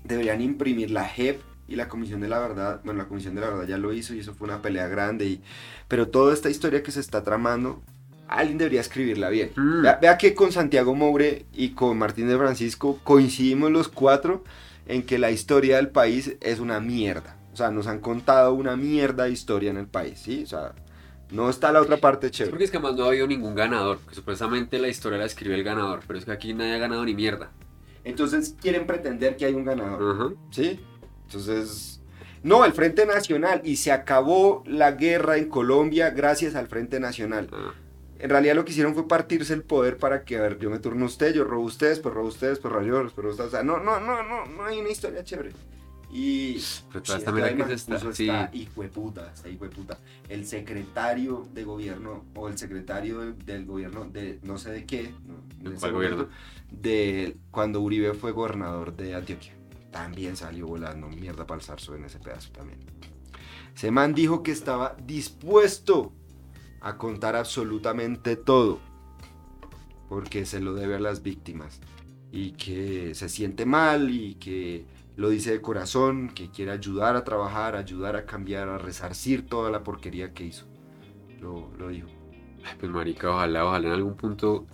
deberían imprimir la JEP y la Comisión de la Verdad. Bueno, la Comisión de la Verdad ya lo hizo y eso fue una pelea grande. Y, pero toda esta historia que se está tramando, alguien debería escribirla bien. Mm. Vea, vea que con Santiago Moure y con Martín de Francisco coincidimos los cuatro en que la historia del país es una mierda. O sea, nos han contado una mierda de historia en el país, ¿sí? O sea, no está la otra parte chévere. porque es que además no ha habido ningún ganador. Porque supuestamente la historia la escribe el ganador. Pero es que aquí nadie ha ganado ni mierda. Entonces quieren pretender que hay un ganador. Ajá. ¿Sí? Entonces, no, el Frente Nacional y se acabó la guerra en Colombia gracias al Frente Nacional. Ah. En realidad lo que hicieron fue partirse el poder para que, a ver, yo me turno a usted, yo robo a ustedes, pues robo a ustedes, pues robo yo, pues robo a ustedes. O sea, no, no, no, no, no hay una historia chévere. Y Pero toda esta además que se está- puso sí. esta hijueputa, esta hijueputa. El secretario de gobierno o el secretario del, del gobierno de no sé de qué, no, ¿De cuál gobierno? de cuando Uribe fue gobernador de Antioquia. También salió volando mierda para el zarzo en ese pedazo también. Ese man dijo que estaba dispuesto a contar absolutamente todo porque se lo debe a las víctimas y que se siente mal y que lo dice de corazón, que quiere ayudar a trabajar, ayudar a cambiar, a resarcir toda la porquería que hizo. Lo, lo dijo. Pues marica, ojalá, ojalá en algún punto.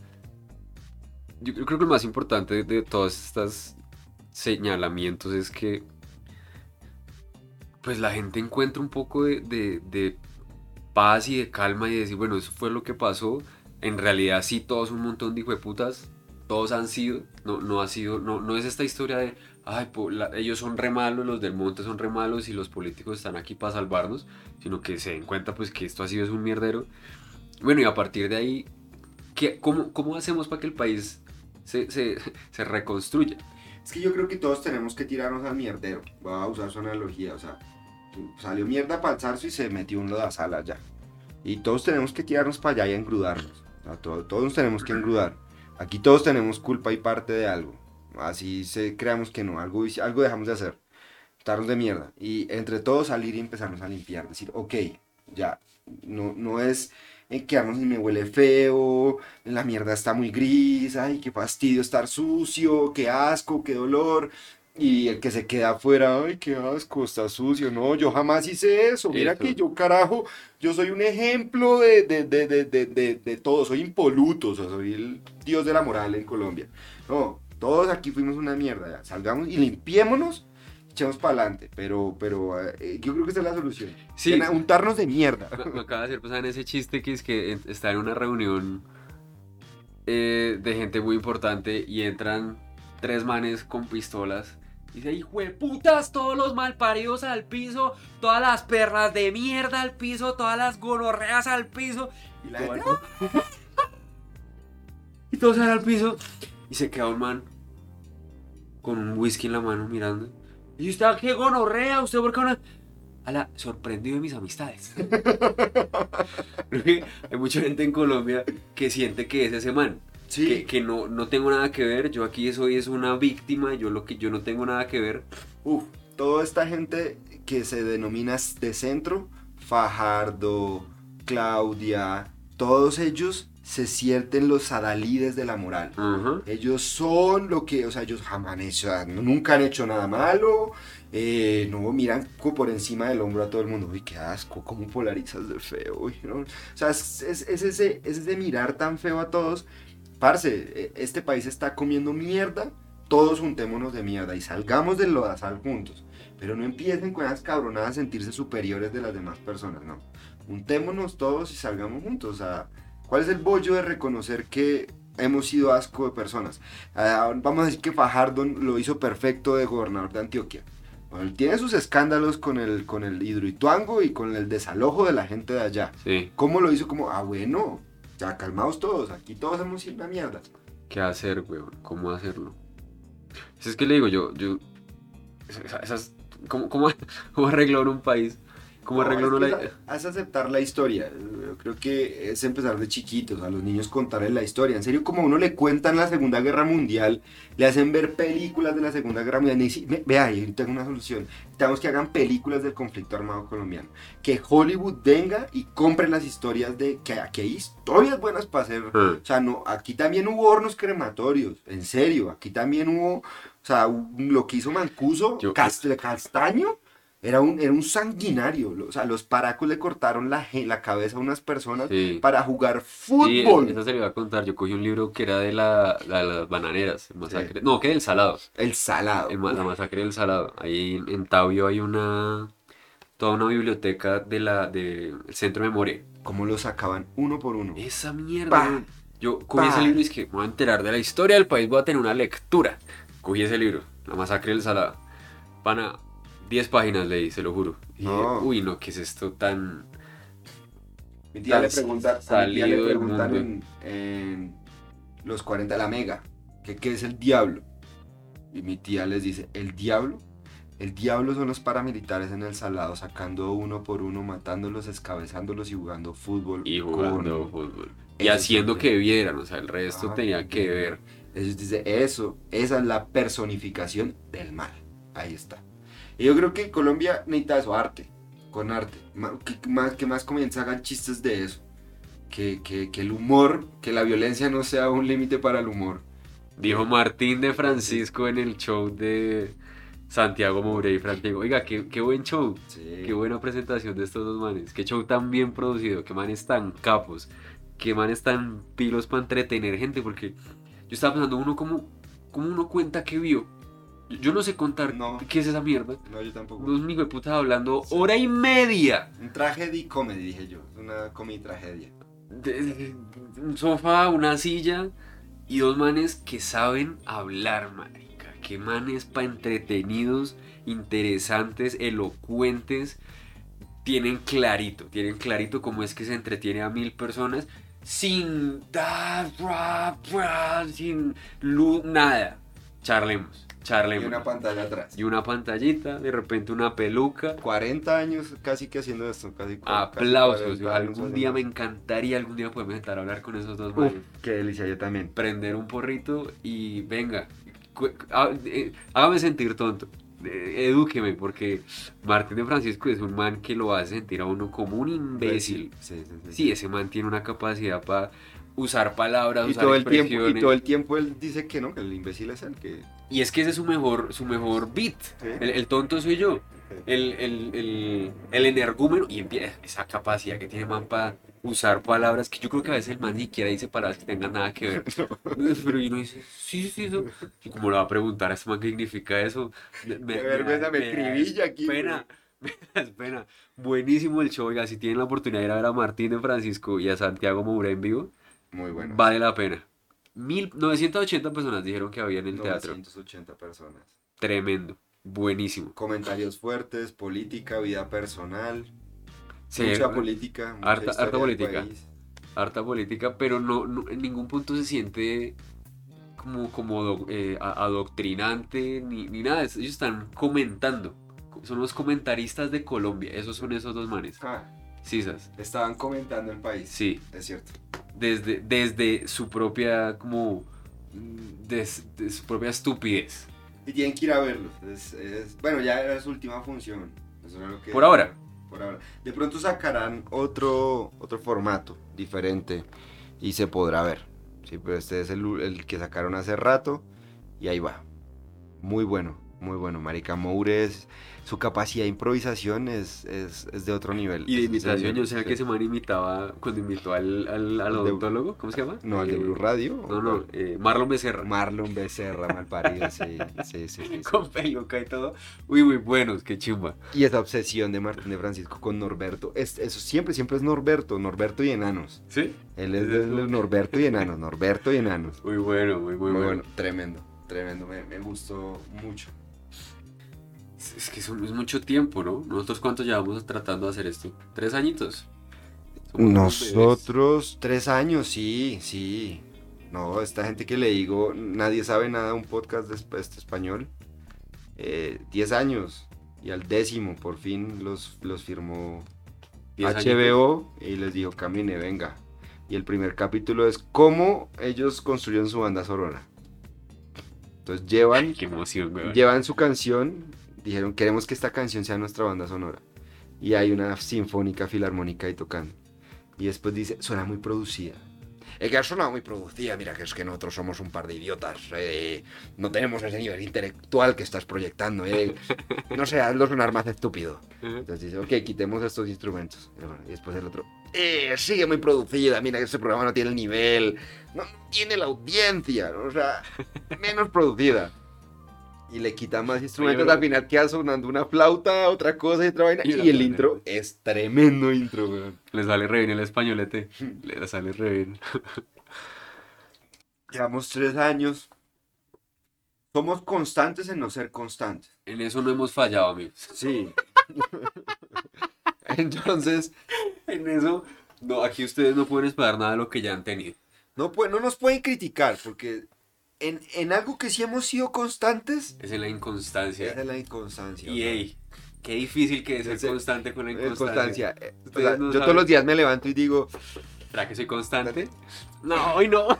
Yo creo que lo más importante de, todos estos señalamientos es que pues la gente encuentra un poco de, de- paz y de calma y decir, bueno, eso fue lo que pasó. En realidad sí, todos un montón de hijueputas, todos han sido, no, no ha sido, no, no es esta historia de, ay, po- la- ellos son re malos, los del monte son re malos y los políticos están aquí para salvarnos, sino que se den cuenta pues que esto ha sido es un mierdero. Bueno, y a partir de ahí, ¿qué, cómo, ¿cómo hacemos para que el país se, se, se reconstruya? Es que yo creo que todos tenemos que tirarnos al mierdero. Voy a usar su analogía, o sea, salió mierda para el zarzo y se metió un lodazal allá. Y todos tenemos que tirarnos para allá y engrudarnos. O sea, to- todos nos tenemos que engrudar. Aquí todos tenemos culpa y parte de algo. Así se, creamos que no, algo, algo dejamos de hacer. Estarnos de mierda. Y entre todos salir y empezarnos a limpiar. Decir, ok, ya, no, no es en quedarnos y me huele feo, la mierda está muy gris, ay, qué fastidio estar sucio, qué asco, qué dolor. Y el que se queda afuera, ay, qué asco, está sucio. No, yo jamás hice eso. Mira Eso. que yo, carajo, yo soy un ejemplo de, de, de, de, de, de, de todo. Soy impoluto, o sea, soy el dios de la moral en Colombia. No, todos aquí fuimos una mierda. Ya. Salgamos y limpiémonos, echemos para adelante. Pero, pero eh, yo creo que esa es la solución. Sí. Untarnos de mierda. Me, me acaba de hacer pasar en ese chiste que es que está en una reunión eh, de gente muy importante y entran tres manes con pistolas. Y dice, hijo de putas, todos los malparidos al piso, todas las perras de mierda al piso, todas las gonorreas al piso. Y la gente, el- y todos salen al piso y se queda un man con un whisky en la mano mirando. ¿Y usted qué gonorrea? ¿Usted por qué no? Ala, sorprendido de mis amistades. Hay mucha gente en Colombia que siente que es ese man. Sí. Que, que no, no tengo nada que ver. Yo aquí soy es una víctima. Yo lo que yo no tengo nada que ver. Uf, toda esta gente que se denomina de centro, Fajardo, Claudia, todos ellos se sienten los adalides de la moral. Ellos son lo que, o sea, ellos jamás han hecho, nunca han hecho nada malo, eh, no miran por encima del hombro a todo el mundo. Uy, qué asco, cómo polarizas de feo. uy, ¿no? O sea, es, es- es ese, es ese mirar tan feo a todos. Parce, eh, este país está comiendo mierda, todos juntémonos de mierda y salgamos del lodazal juntos. Pero no empiecen con esas cabronadas a sentirse superiores de las demás personas, no. Juntémonos todos y salgamos juntos. O sea, ¿cuál es el bollo de reconocer que hemos sido asco de personas? Ah, vamos a decir que Fajardo lo hizo perfecto de gobernador de Antioquia. Bueno, tiene sus escándalos con el, con el hidroituango y con el desalojo de la gente de allá. Sí. ¿Cómo lo hizo? Como, ah, bueno, ya calmaos todos, aquí todos hemos sido una mierda. ¿Qué hacer, weón? ¿Cómo hacerlo? Pues es que le digo yo, yo, esa- esas, ¿cómo, cómo, cómo arregla uno un país? ¿Cómo No, es que la... aceptar la historia. Yo creo que es empezar de chiquitos, a los niños contarles la historia. En serio, como a uno le cuentan la Segunda Guerra Mundial, le hacen ver películas de la Segunda Guerra Mundial. y dice, "Ve- Vea, ahí tengo una solución. Necesitamos que hagan películas del conflicto armado colombiano. Que Hollywood venga y compre las historias de que aquí hay historias buenas para hacer. Ah. O sea, no, aquí también hubo hornos crematorios, en serio. Aquí también hubo, o sea, lo que hizo Mancuso, Yo- Cast- Castaño, era un, era un sanguinario. O sea, los paracos le cortaron la, la cabeza a unas personas Sí. para jugar Sí, fútbol. eso se le iba a contar. Yo cogí un libro que era de la, la- las bananeras, el masacre. No, que del salado. El salado. El la masacre del salado. Ahí en, en Tabio hay una toda una biblioteca de la del centro de memoria. Cómo lo sacaban uno por uno. Esa mierda. Pa. Yo cogí Pa. ese libro y es que me voy a enterar de la historia del país, voy a tener una lectura. Cogí ese libro, La masacre del salado. Pana, 10 páginas leí, se lo juro. Y dije, No. uy, no, ¿qué es esto tan Mi tía le pregunta, mi tía salido le del preguntan en, los 40 de la mega, que qué es el diablo. Y mi tía les dice, ¿el diablo? El diablo son los paramilitares en el salado, sacando uno por uno, matándolos, escabezándolos y jugando fútbol. y jugando con- fútbol? Y Eso haciendo que vieran, o sea, el resto tenía que ver. Ellos dicen, eso, esa es la personificación del mal. Ahí está. Y yo creo que Colombia necesita eso, arte, con arte. Que más, que más comienza hagan chistes de eso. Que, que, que el humor, que la violencia no sea un límite para el humor. Dijo Martín de Francisco en el show de Santiago Moure y Francisco. Oiga, qué, qué buen show. Sí. Qué buena presentación de estos dos manes. Qué show tan bien producido. Qué manes tan capos. Qué manes tan pilos para entretener gente. Porque yo estaba pensando, uno como, como uno cuenta que vio. Yo, no sé contar No. qué es esa mierda. No, yo tampoco. Dos hijos de putas hablando Sí. hora y media. Un tragedy comedy, dije yo. Una comedy tragedia. de- de- un sofá, una silla y dos manes que saben hablar, marica. Que manes pa' entretenidos, interesantes, elocuentes. Tienen clarito, tienen clarito cómo es que se entretiene a mil personas sin dar, ra, ra, sin luz, nada. Charlemos, Y charlemos. una pantalla atrás. Y una pantallita, de repente una peluca. 40 años casi que haciendo esto. Casi, Aplausos. 40 años Algún día me encantaría, algún día poderme sentar a hablar con esos dos. Uf, qué delicia, yo también. prender un porrito y venga, há- eh, hágame sentir tonto, eh, edúqueme, porque Martín de Francisco es un man que lo hace sentir a uno como un imbécil. Sí, sí, sí. Sí, ese man tiene una capacidad para usar palabras, Y usar todo, el tiempo, y expresiones. todo el tiempo él dice que no, que el imbécil es él, que... Y es que ese es su mejor, su mejor beat. El, el tonto soy yo. El, el, el, el energúmeno. Y empieza esa capacidad que tiene man para usar palabras que yo creo que a veces el man ni siquiera dice palabras que tengan nada que ver. Pero y uno dice, sí, sí, eso. Y como le va a preguntar a este man qué significa eso. Me, Qué vergüenza, me da escribilla aquí, Pena. Me da pena. Buenísimo el show. Oiga, si tienen la oportunidad de ir a ver a Martín de Francisco y a Santiago Moura en vivo, Muy bueno. vale la pena. Mil, 980 personas dijeron que había en el teatro. 980 personas. Tremendo. Buenísimo. Comentarios fuertes, política, vida personal, Sí, mucha política, mucha Harta- política. país. harta política, pero no, no- en ningún punto se siente como, como do- eh, adoctrinante ni, ni nada. Ellos están comentando. Son los comentaristas de Colombia. Esos son esos dos manes. Ah, Sisas. estaban comentando el país. Sí. Es cierto. Desde, desde su propia como mm, des- de su propia estupidez. Y tienen que ir a verlos. Es, es- bueno, ya era su última función. Eso era lo que- Por ahora. Por ahora. De pronto sacarán otro, otro formato diferente y se podrá ver. Sí, pero este es el, el que sacaron hace rato y ahí va. Muy bueno, muy bueno. Marica Moures, su capacidad de improvisación es, es, es de otro nivel. Y de imitación, sé sí. que ese man imitaba cuando invitó al, al, al odontólogo. ¿Cómo se llama? No, el de Eh, Blue Radio. No, no, eh, Marlon Becerra. Marlon Becerra, mal parido, sí, sí, sí, con peluca y todo. Uy, muy buenos, qué chimba. Y esa obsesión de Martín de Francisco con Norberto, es, eso siempre, siempre es Norberto, Norberto y enanos. ¿Sí? Él es de Norberto y enanos, Norberto y enanos. Muy bueno, muy, muy, Muy, bueno. bueno, tremendo, tremendo, me, me gustó mucho. Es que es, un- es mucho tiempo, ¿no? Nosotros cuánto llevamos tratando de hacer esto? ¿Tres añitos? Nosotros, tres años, sí, sí. No, esta gente que le digo, nadie sabe nada, un podcast de este español. Eh, diez años. Y al décimo, por fin, los, los firmó años. HBO y les dijo, camine, venga. Y el primer capítulo es cómo ellos construyeron su banda sonora. Entonces llevan, Qué emoción, llevan su canción, dijeron, queremos que esta canción sea nuestra banda sonora. Y hay una sinfónica filarmónica ahí tocando. Y después dice, suena muy producida. Es que suena muy producida, mira que es que nosotros somos un par de idiotas. eh, no tenemos ese nivel intelectual que estás proyectando. eh. No sé, hazlo sonar más estúpido. Entonces dice, ok, quitemos estos instrumentos. Y después el otro, eh, sigue muy producida, mira que este programa no tiene el nivel, no tiene la audiencia, ¿no? o sea, menos producida. Y le quita más instrumentos, al final queda sonando una flauta, otra cosa y otra vaina. Y el intro es tremendo intro, weón. Le sale re bien el españolete. Le sale re bien. Llevamos tres años. Somos constantes en no ser constantes. En eso no hemos fallado, amigos. Sí. Entonces, En eso, no, aquí ustedes no pueden esperar nada de lo que ya han tenido. no, no nos pueden criticar porque en, en algo que sí hemos sido constantes Es en la inconstancia. es en la inconstancia. Y ey, qué difícil que es ser Ese- constante con la Es inconstancia. constancia. Eh, o Ustedes sea, no yo todos los días me levanto y digo, ¿Será que soy constante? No, hoy no.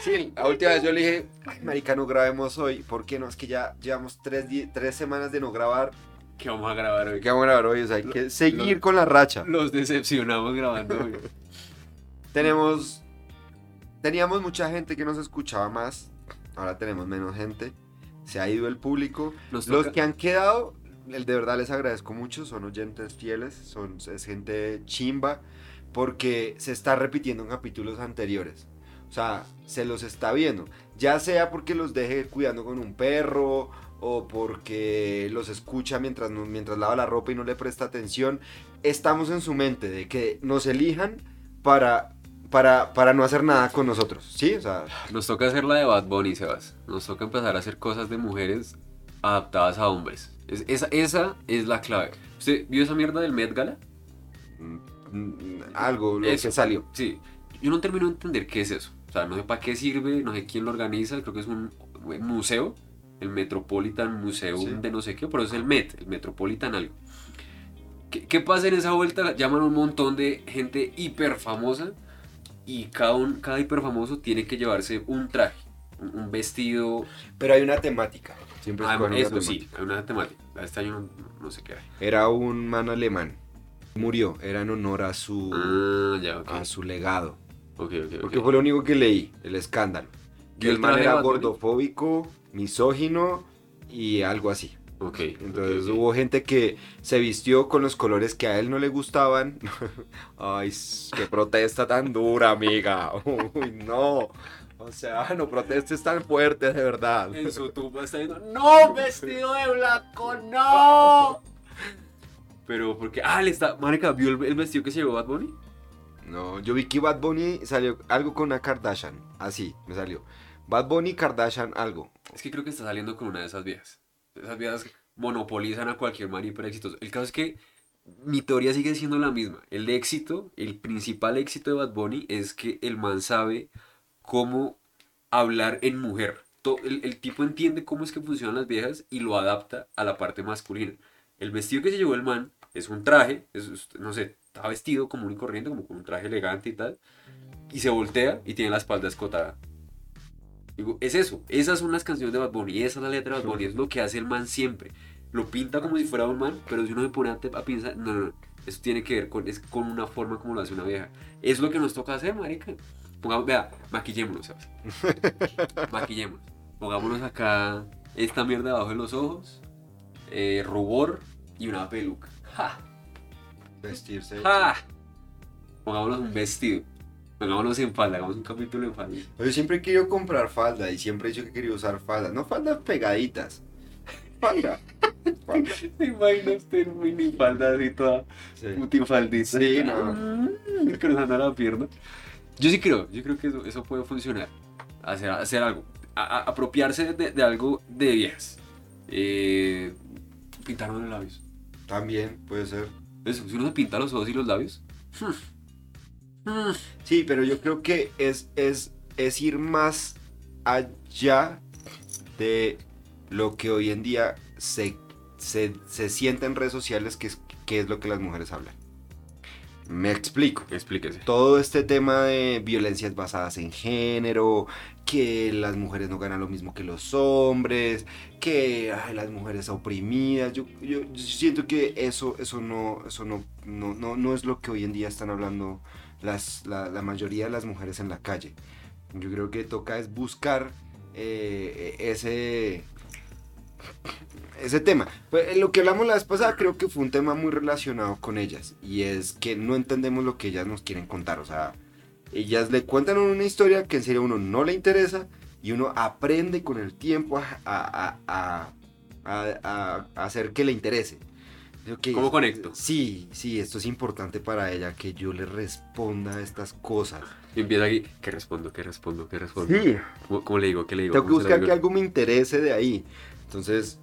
sí, la última vez yo le dije, ay, marica, no grabemos hoy. ¿Por qué no? Es que ya llevamos tres, tres semanas de no grabar. ¿Qué vamos a grabar hoy? ¿Qué vamos a grabar hoy? O sea, hay que seguir con la racha. Los decepcionamos grabando hoy. Tenemos, teníamos mucha gente que nos escuchaba más. Ahora tenemos menos gente. Se ha ido el público. Nos Los toca- que han quedado, el de verdad les agradezco mucho, son oyentes fieles, son, es gente chimba, porque se está repitiendo en capítulos anteriores. O sea, se los está viendo. Ya sea porque los deje cuidando con un perro, o porque los escucha mientras, mientras lava la ropa y no le presta atención. Estamos en su mente de que nos elijan para, para, para no hacer nada con nosotros. ¿Sí? O sea, Nos toca hacer la de Bad Bunny, Sebas. Nos toca empezar a hacer cosas de mujeres adaptadas a hombres. Es- esa, esa es la clave. ¿Usted vio esa mierda del Met Gala? mm, algo lo Eso. que salió. Sí. Yo no termino de entender qué es eso. O sea, no sé para qué sirve, no sé quién lo organiza. Creo que es un museo, el Metropolitan Museum Sí. de no sé qué, pero es el Met, el Metropolitan algo. ¿Qué, qué pasa en esa vuelta? Llaman a un montón de gente hiper famosa y cada, un, cada hiper famoso tiene que llevarse un traje, un, un vestido. Pero hay una temática. Siempre Ah, una eso sí, hay una temática. Este año no, no sé qué hay. Era un man alemán. Murió. Era en honor a su, Ah, ya, a su legado. Ok, ok, Porque fue lo único que leí, el escándalo. Que ¿Y el man era gordofóbico, misógino y algo así. Ok, Entonces hubo gente que se vistió con los colores que a él no le gustaban. Ay, qué protesta tan dura, amiga. Uy, no. O sea, no protestes tan fuerte, de verdad. En su tumba está diciendo, ¡No, vestido de blanco, no! Pero porque, ah, le está, marica, ¿vio el, el vestido que se llevó Bad Bunny? No, yo vi que Bad Bunny salió algo con una Kardashian. Así, me salió. Bad Bunny, Kardashian, algo. Es que creo que está saliendo con una de esas viejas. Esas viejas monopolizan a cualquier man hiper exitoso. El caso es que mi teoría sigue siendo la misma. El éxito, el principal éxito de Bad Bunny es que el man sabe cómo hablar en mujer. El, el tipo entiende cómo es que funcionan las viejas y lo adapta a la parte masculina. El vestido que se llevó el man es un traje, no sé, está vestido común y corriente, como con un traje elegante y tal, y se voltea y tiene la espalda escotada. Digo, es eso, esas son las canciones de Bad Bunny, esa es la letra de Bad Bunny, es lo que hace el man siempre. Lo pinta como si fuera un man, pero si uno se pone a, a pensar, no, no, no, eso tiene que ver con, es con una forma como lo hace una vieja. Es lo que nos toca hacer, marica. Pongamos, vea, maquillémonos, ¿sabes? maquillémonos. Pongámonos acá esta mierda debajo de los ojos, eh, rubor y una peluca. ¡Ja! Vestirse. ¡Ja! Pongámonos un vestido. Pongámonos en falda, hagamos un capítulo en falda. Yo siempre he querido comprar falda y siempre he dicho que quería usar falda. No faldas pegaditas. Falda. Falda. ¿Se imagina usted en minifalda así toda Sí. putifaldita? Sí, no. Mm, Cruzando la pierna. Yo sí creo, yo creo que eso, eso puede funcionar. Hacer, hacer algo. A- a- apropiarse de, de algo de viejas. Eh, pintarnos los labios. También puede ser. Eso, si uno se pinta los ojos y los labios. hmm, hmm, Sí, pero yo creo que es, es, es ir más allá de lo que hoy en día se, se, se siente en redes sociales, que es ¿qué es lo que las mujeres hablan? Me explico. Explíquese. Todo este tema de violencias basadas en género, que las mujeres no ganan lo mismo que los hombres, que ay, las mujeres oprimidas. Yo, yo- yo siento que eso, eso, no, eso no, no, no, no es lo que hoy en día están hablando las, la, la mayoría de las mujeres en la calle. Yo creo que toca es buscar eh, ese, ese tema. Pues, eh, lo que hablamos la vez pasada creo que fue un tema muy relacionado con ellas. Y es que no entendemos lo que ellas nos quieren contar. O sea, ellas le cuentan una historia que en serio a uno no le interesa. Y uno aprende con el tiempo a, a- a- hacer que le interese. ¿Cómo conecto? Sí, sí, esto es importante para ella, que yo le responda a estas cosas. Y empieza aquí, ¿qué respondo? ¿Qué respondo? ¿Qué respondo? Sí, ¿Cómo, cómo le digo? ¿Qué le digo? tengo que ¿Cómo se lo buscar que algo me interese de ahí. Entonces,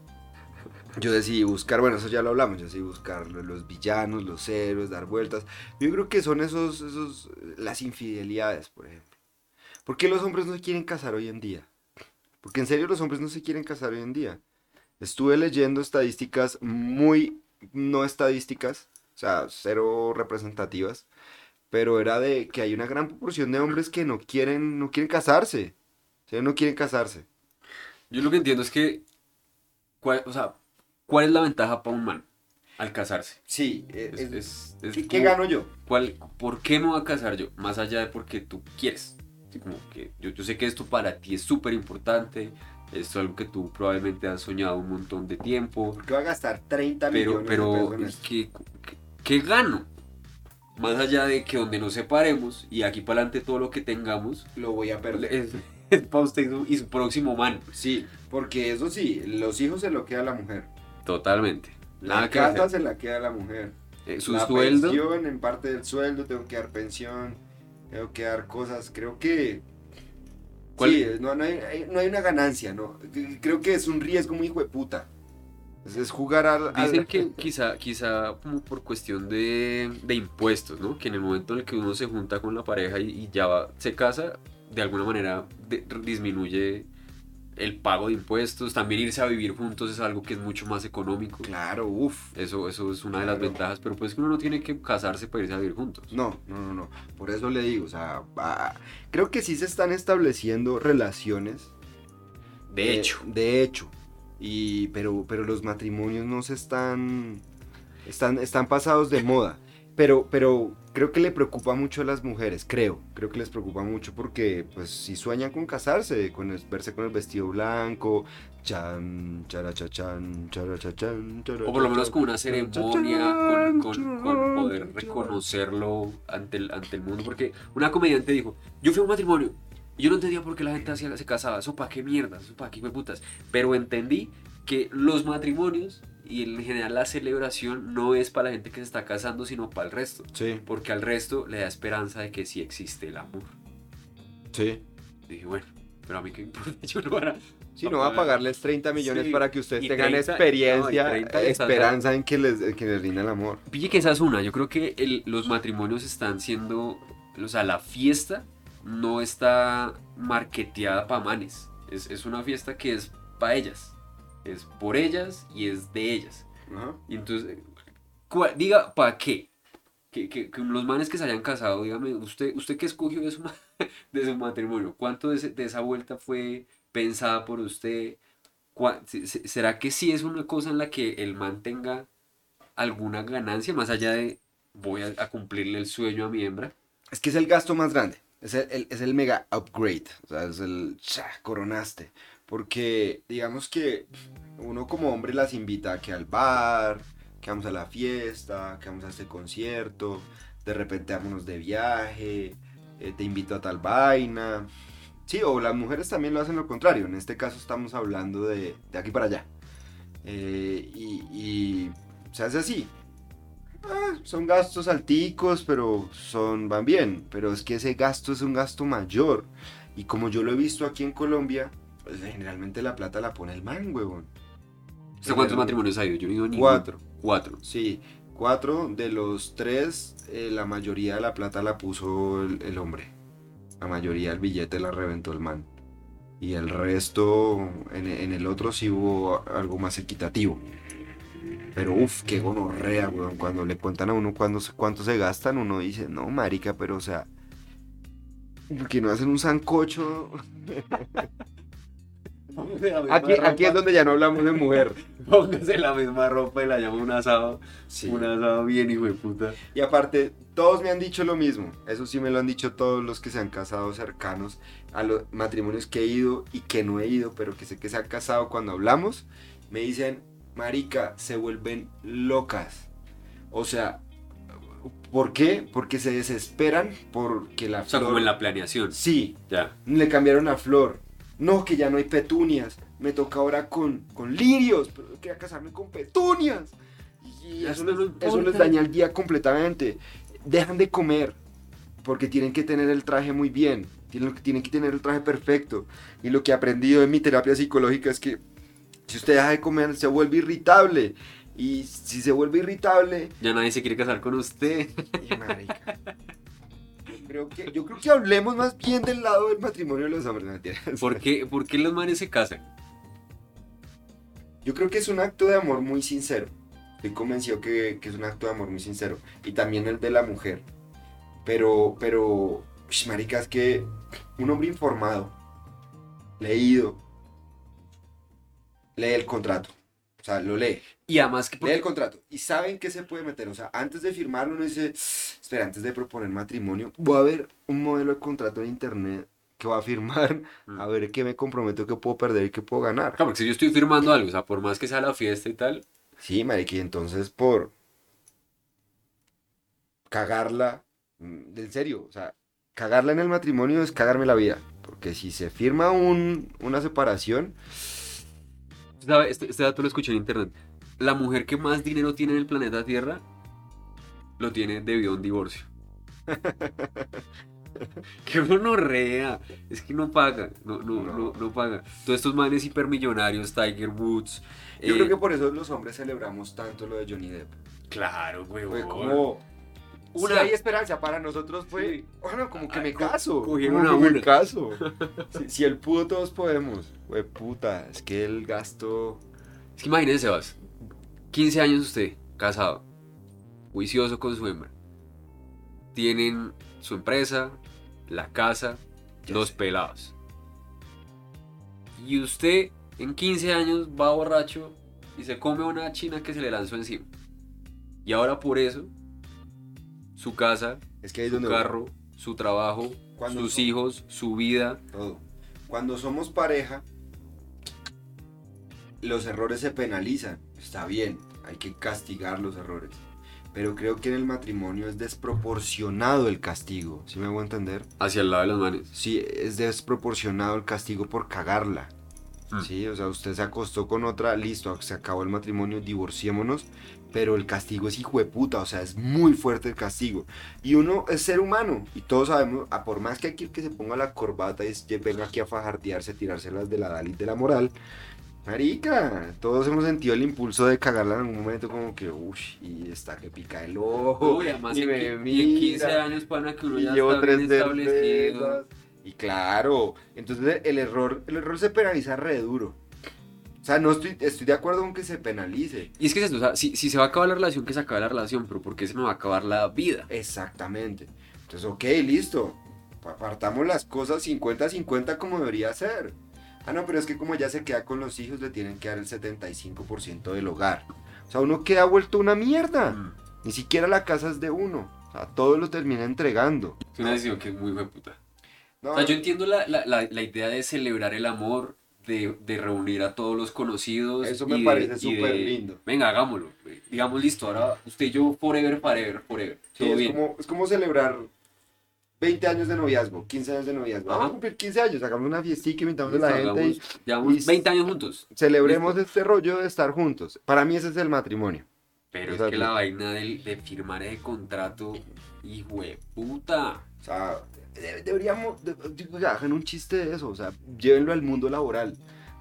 yo decidí buscar, bueno, eso ya lo hablamos, yo decidí buscar lo- los villanos, los héroes, dar vueltas. Yo creo que son esos, esos, las infidelidades, por ejemplo. ¿Por qué los hombres no se quieren casar hoy en día? Porque en serio los hombres no se quieren casar hoy en día. Estuve leyendo estadísticas muy no estadísticas, o sea, cero representativas, pero era de que hay una gran proporción de hombres que no quieren, no quieren casarse. O sea, no quieren casarse. Yo lo que entiendo es que, ¿cuál, o sea, ¿cuál es la ventaja para un man al casarse? Sí, Es- es- es ¿qué, qué como- gano yo? ¿Cuál, ¿Por qué me voy a casar yo? Más allá de porque tú quieres. Como que yo, yo sé que esto para ti es súper importante, es algo que tú probablemente has soñado un montón de tiempo, Porque va a gastar 30 pero, millones pero de pesos en esto. ¿qué, qué, qué gano? Más allá de que donde nos separemos y aquí para adelante todo lo que tengamos Lo voy a perder. es, es para usted y su- próximo man. Sí, porque eso sí, los hijos se lo queda la mujer. Totalmente. La que casa hacer. se la queda la mujer. Eh, su la sueldo. pensión, en parte del sueldo, tengo que dar pensión, tengo que dar cosas. Creo que. ¿Cuál- Sí, no, no, hay, no hay una ganancia, ¿no? Creo que es un riesgo muy hijo de puta. Es, jugar al. al- Dicen que quizá, quizá por cuestión de, de impuestos, ¿no? Que en el momento en el que uno se junta con la pareja y, y ya va- se casa, de alguna manera de- disminuye el pago de impuestos. También irse a vivir juntos es algo que es mucho más económico. Claro, uff. Eso, eso es una de las ventajas, pero pues que uno no tiene que casarse para irse a vivir juntos. No, no, no, no. Por eso le digo, o sea, va- creo que sí se están estableciendo relaciones. De Eh, hecho, De hecho. Y, pero, pero los matrimonios no se están, están, están pasados de moda. Pero, pero creo que le preocupa mucho a las mujeres, creo. Creo que les preocupa mucho porque, pues, si sueñan con casarse, con el- verse con el vestido blanco, chan, charachachan, charachachan, o por lo menos con una ceremonia, con, con- con poder reconocerlo ante el, ante el mundo. Porque una comediante dijo, yo fui a un matrimonio y yo no entendía por qué la gente hacía, se casaba, eso para qué mierda, eso para qué putas. Pero entendí que los matrimonios y en general la celebración no es para la gente que se está casando, sino para el resto. Sí, Porque al resto le da esperanza de que sí existe el amor. sí. Dije, bueno, pero a mí qué importa, yo no van a... Si no va a pagarles 30 millones Sí, para que ustedes y tengan 30, experiencia, no, y 30 les esperanza en que les, en que les rinda el amor. Pille que esa es una. Yo creo que el- los matrimonios están siendo. O sea, la fiesta no está marketeada para manes. Es, es una fiesta que es para ellas. Es por ellas y es de ellas. Ajá. Y entonces, ¿cuál- diga, ¿para qué? Que, que- que los manes que se hayan casado, dígame, ¿usted, usted qué escogió de su, de su matrimonio? ¿Cuánto de, ese- de esa vuelta fue pensada por usted? ¿Cuá- se- se- ¿Será que sí es una cosa en la que el man tenga alguna ganancia más allá de voy a, a cumplirle el sueño a mi hembra? Es que es el gasto más grande. Es el, el- es el mega upgrade. O sea, es el cha, coronaste. Porque digamos que uno como hombre las invita a que al bar, que vamos a la fiesta, que vamos a este concierto, de repente vámonos de viaje, eh, te invito a tal vaina. Sí, o las mujeres también lo hacen lo contrario. En este caso estamos hablando de, de aquí para allá. Eh, y, y se hace así. Ah, son gastos alticos, pero son, van bien. Pero es que ese gasto es un gasto mayor. Y como yo lo he visto aquí en Colombia, pues generalmente la plata la pone el man, huevón. ¿Usted cuántos matrimonios ha ido? Yo he ido ninguno. Cuatro. Cuatro. Sí, cuatro de los tres, eh, la mayoría de la plata la puso el, el hombre. La mayoría del billete la reventó el man. Y el resto, en, en el otro sí hubo algo más equitativo. Pero uff, qué gonorrea, weón. Cuando le cuentan a uno cuándo, se- cuánto se gastan, uno dice, no, marica, pero o sea, ¿por qué no hacen un sancocho? Aquí, aquí es donde ya no hablamos de mujer. Póngase la misma ropa y la llama un asado. Sí. Un asado bien, hijo de puta. Y aparte, todos me han dicho lo mismo. Eso sí me lo han dicho todos los que se han casado cercanos a los matrimonios que he ido y que no he ido, pero que sé que se han casado cuando hablamos. Me dicen, marica, se vuelven locas. O sea, ¿por qué? Porque se desesperan porque la O sea, flor... como en la planeación. Sí, Ya. le cambiaron la flor. No, que ya no hay petunias. Me toca ahora con, con lirios. Pero yo quería casarme con petunias. Y eso, les, eso les daña el día completamente. Dejan de comer. Porque tienen que tener el traje muy bien. Tienen, tienen que tener el traje perfecto. Y lo que he aprendido en mi terapia psicológica es que si usted deja de comer, se vuelve irritable. Y si se vuelve irritable, Ya nadie se quiere casar con usted. y marica. Yo creo, que, yo creo que hablemos más bien del lado del matrimonio de los hombres. no. ¿Por qué, ¿Por qué los manes se casan? Yo creo que es un acto de amor muy sincero. Estoy convencido que, que es un acto de amor muy sincero. Y también el de la mujer. Pero, pero, marica, es que un hombre informado, leído, lee el contrato. O sea, lo lee. Y además que... Lee el contrato. Y saben qué se puede meter. O sea, antes de firmarlo uno dice, espera, antes de proponer matrimonio, voy a ver un modelo de contrato en internet que va a firmar, Mm. a ver qué me comprometo, qué puedo perder y qué puedo ganar. Claro, porque si yo estoy firmando algo, o sea, por más que sea la fiesta y tal, Sí, marica, y entonces por cagarla, mm, en serio, o sea, cagarla en el matrimonio es cagarme la vida, porque si se firma un, una separación. Este, este dato lo escuché en internet. La mujer que más dinero tiene en el planeta Tierra lo tiene debido a un divorcio. Qué monorrea. Es que no paga. No, no, no. No. paga. Todos estos manes hipermillonarios, Tiger Woods. yo eh, creo que por eso los hombres celebramos tanto lo de Johnny Depp. Claro, güey. Fue como, Una- una hay esperanza, para nosotros fue, Sí. bueno, como que me Ah, co- caso, cogieron como a que me una. caso. si, si él pudo, todos podemos. Fue puta, es que el gasto... Es que imagínense, Sebas. 15 años usted, casado, juicioso con su hembra. Tienen su empresa, la casa, Ya los sé. pelados. Y usted en 15 años va borracho y se come una china que se le lanzó encima. Y ahora por eso, su casa, Es que ahí su donde... carro, su trabajo, Cuando sus hijos, su vida. todo. Cuando somos pareja, los errores se penalizan. Está bien, hay que castigar los errores. Pero creo que en el matrimonio es desproporcionado el castigo. ¿Sí me hago entender? Hacia el lado de los manes. Sí, es desproporcionado el castigo por cagarla. Mm. Sí, o sea, usted se acostó con otra, listo, se acabó el matrimonio, divorciémonos. Pero el castigo es hijo de puta, o sea, es muy fuerte el castigo. Y uno es ser humano, y todos sabemos, a por más que aquí el que se ponga la corbata y venga aquí a fajardearse, tirárselas de la Dalit de la moral. Marica, todos hemos sentido el impulso de cagarla en algún momento, como que, uff, y está que pica el ojo. Uy, además y en, me qui- y en 15 mira, años, pana, que uno ya bien establecido. Y claro, entonces el error, el error se penaliza re duro. O sea, no estoy, estoy de acuerdo con que se penalice. Y es que es esto, o sea, si, si se va a acabar la relación, que se acabe la relación, pero ¿por qué se me va a acabar la vida? Exactamente. Entonces, ok, listo. Apartamos las cosas 50-50 como debería ser. Ah, no, pero es que como ya se queda con los hijos, le tienen que dar el 75% del hogar. O sea, uno queda vuelto una mierda. Mm. Ni siquiera la casa es de uno. O sea, todo lo termina entregando. Es una decisión que es muy puta. No, O sea, yo entiendo la, la, la, la idea de celebrar el amor, de, de reunir a todos los conocidos. Eso me de- parece súper de- lindo. Venga, hagámoslo. güey. Digamos, listo, ahora usted y yo, forever, forever, forever. Sí, Todo es, bien. como, es como celebrar 20 años de noviazgo, 15 años de noviazgo. Vamos a cumplir 15 años, hagamos una fiestica, invitamos a Listo, la gente y llevamos y- 20 años juntos. celebremos este rollo de estar juntos. Para mí ese es el matrimonio. Pero O sea, es que la vaina del- de firmar ese contrato, hijo de puta. O sea, de- deberíamos, hagan un chiste de eso, o sea, llévenlo al mundo laboral,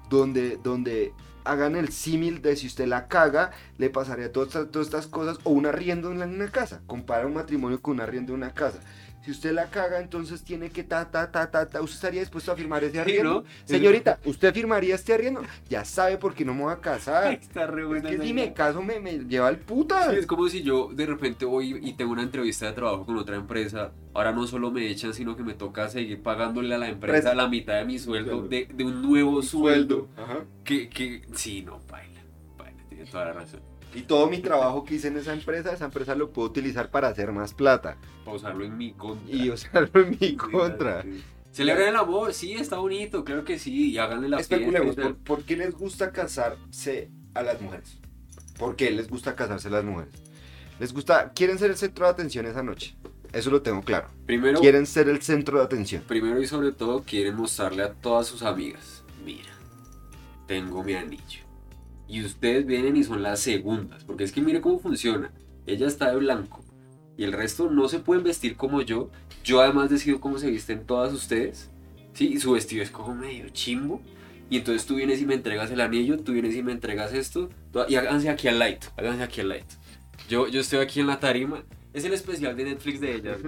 donde, donde hagan el símil de si usted la caga, le pasaría todas, todas estas cosas o un arriendo en una casa. Compara un matrimonio con un arriendo en una casa. Si usted la caga, entonces tiene que ta, ta, ta, ta, ta. ¿Usted estaría dispuesto a firmar ese arriendo? ¿no? Señorita, ¿usted firmaría este arriendo? Ya sabe por qué no me voy a casar. Está re Es buena que esa si me caso me, me lleva al puta. Sí, es como si yo de repente voy y tengo una entrevista de trabajo con otra empresa. Ahora no solo me echan, sino que me toca seguir pagándole a la empresa Presa. la mitad de mi sueldo, Claro. de, de un nuevo sueldo. Ajá. Que, que sí, no, baila. Baila, tiene toda la razón. Y todo mi trabajo que hice en esa empresa, esa empresa lo puedo utilizar para hacer más plata. Para usarlo en mi contra. Y usarlo en mi contra. Celebren el amor, sí, está bonito, claro que sí. Y háganle la Especulemos. ¿por, por qué les gusta casarse a las mujeres? ¿Por qué les gusta casarse a las mujeres? Les gusta, quieren ser el centro de atención esa noche. Eso lo tengo claro. Primero, Quieren ser el centro de atención. primero y sobre todo quieren mostrarle a todas sus amigas, mira, tengo mi anillo. Y ustedes vienen y son las segundas, porque es que mire cómo funciona. Ella está de blanco y el resto no se pueden vestir como yo. Yo además decido cómo se visten todas ustedes. Sí, y su vestido es como medio chimbo. Y entonces tú vienes y me entregas el anillo, tú vienes y me entregas esto. Y háganse aquí al light, háganse aquí al light. Yo, yo estoy aquí en la tarima. Es el especial de Netflix de ellas.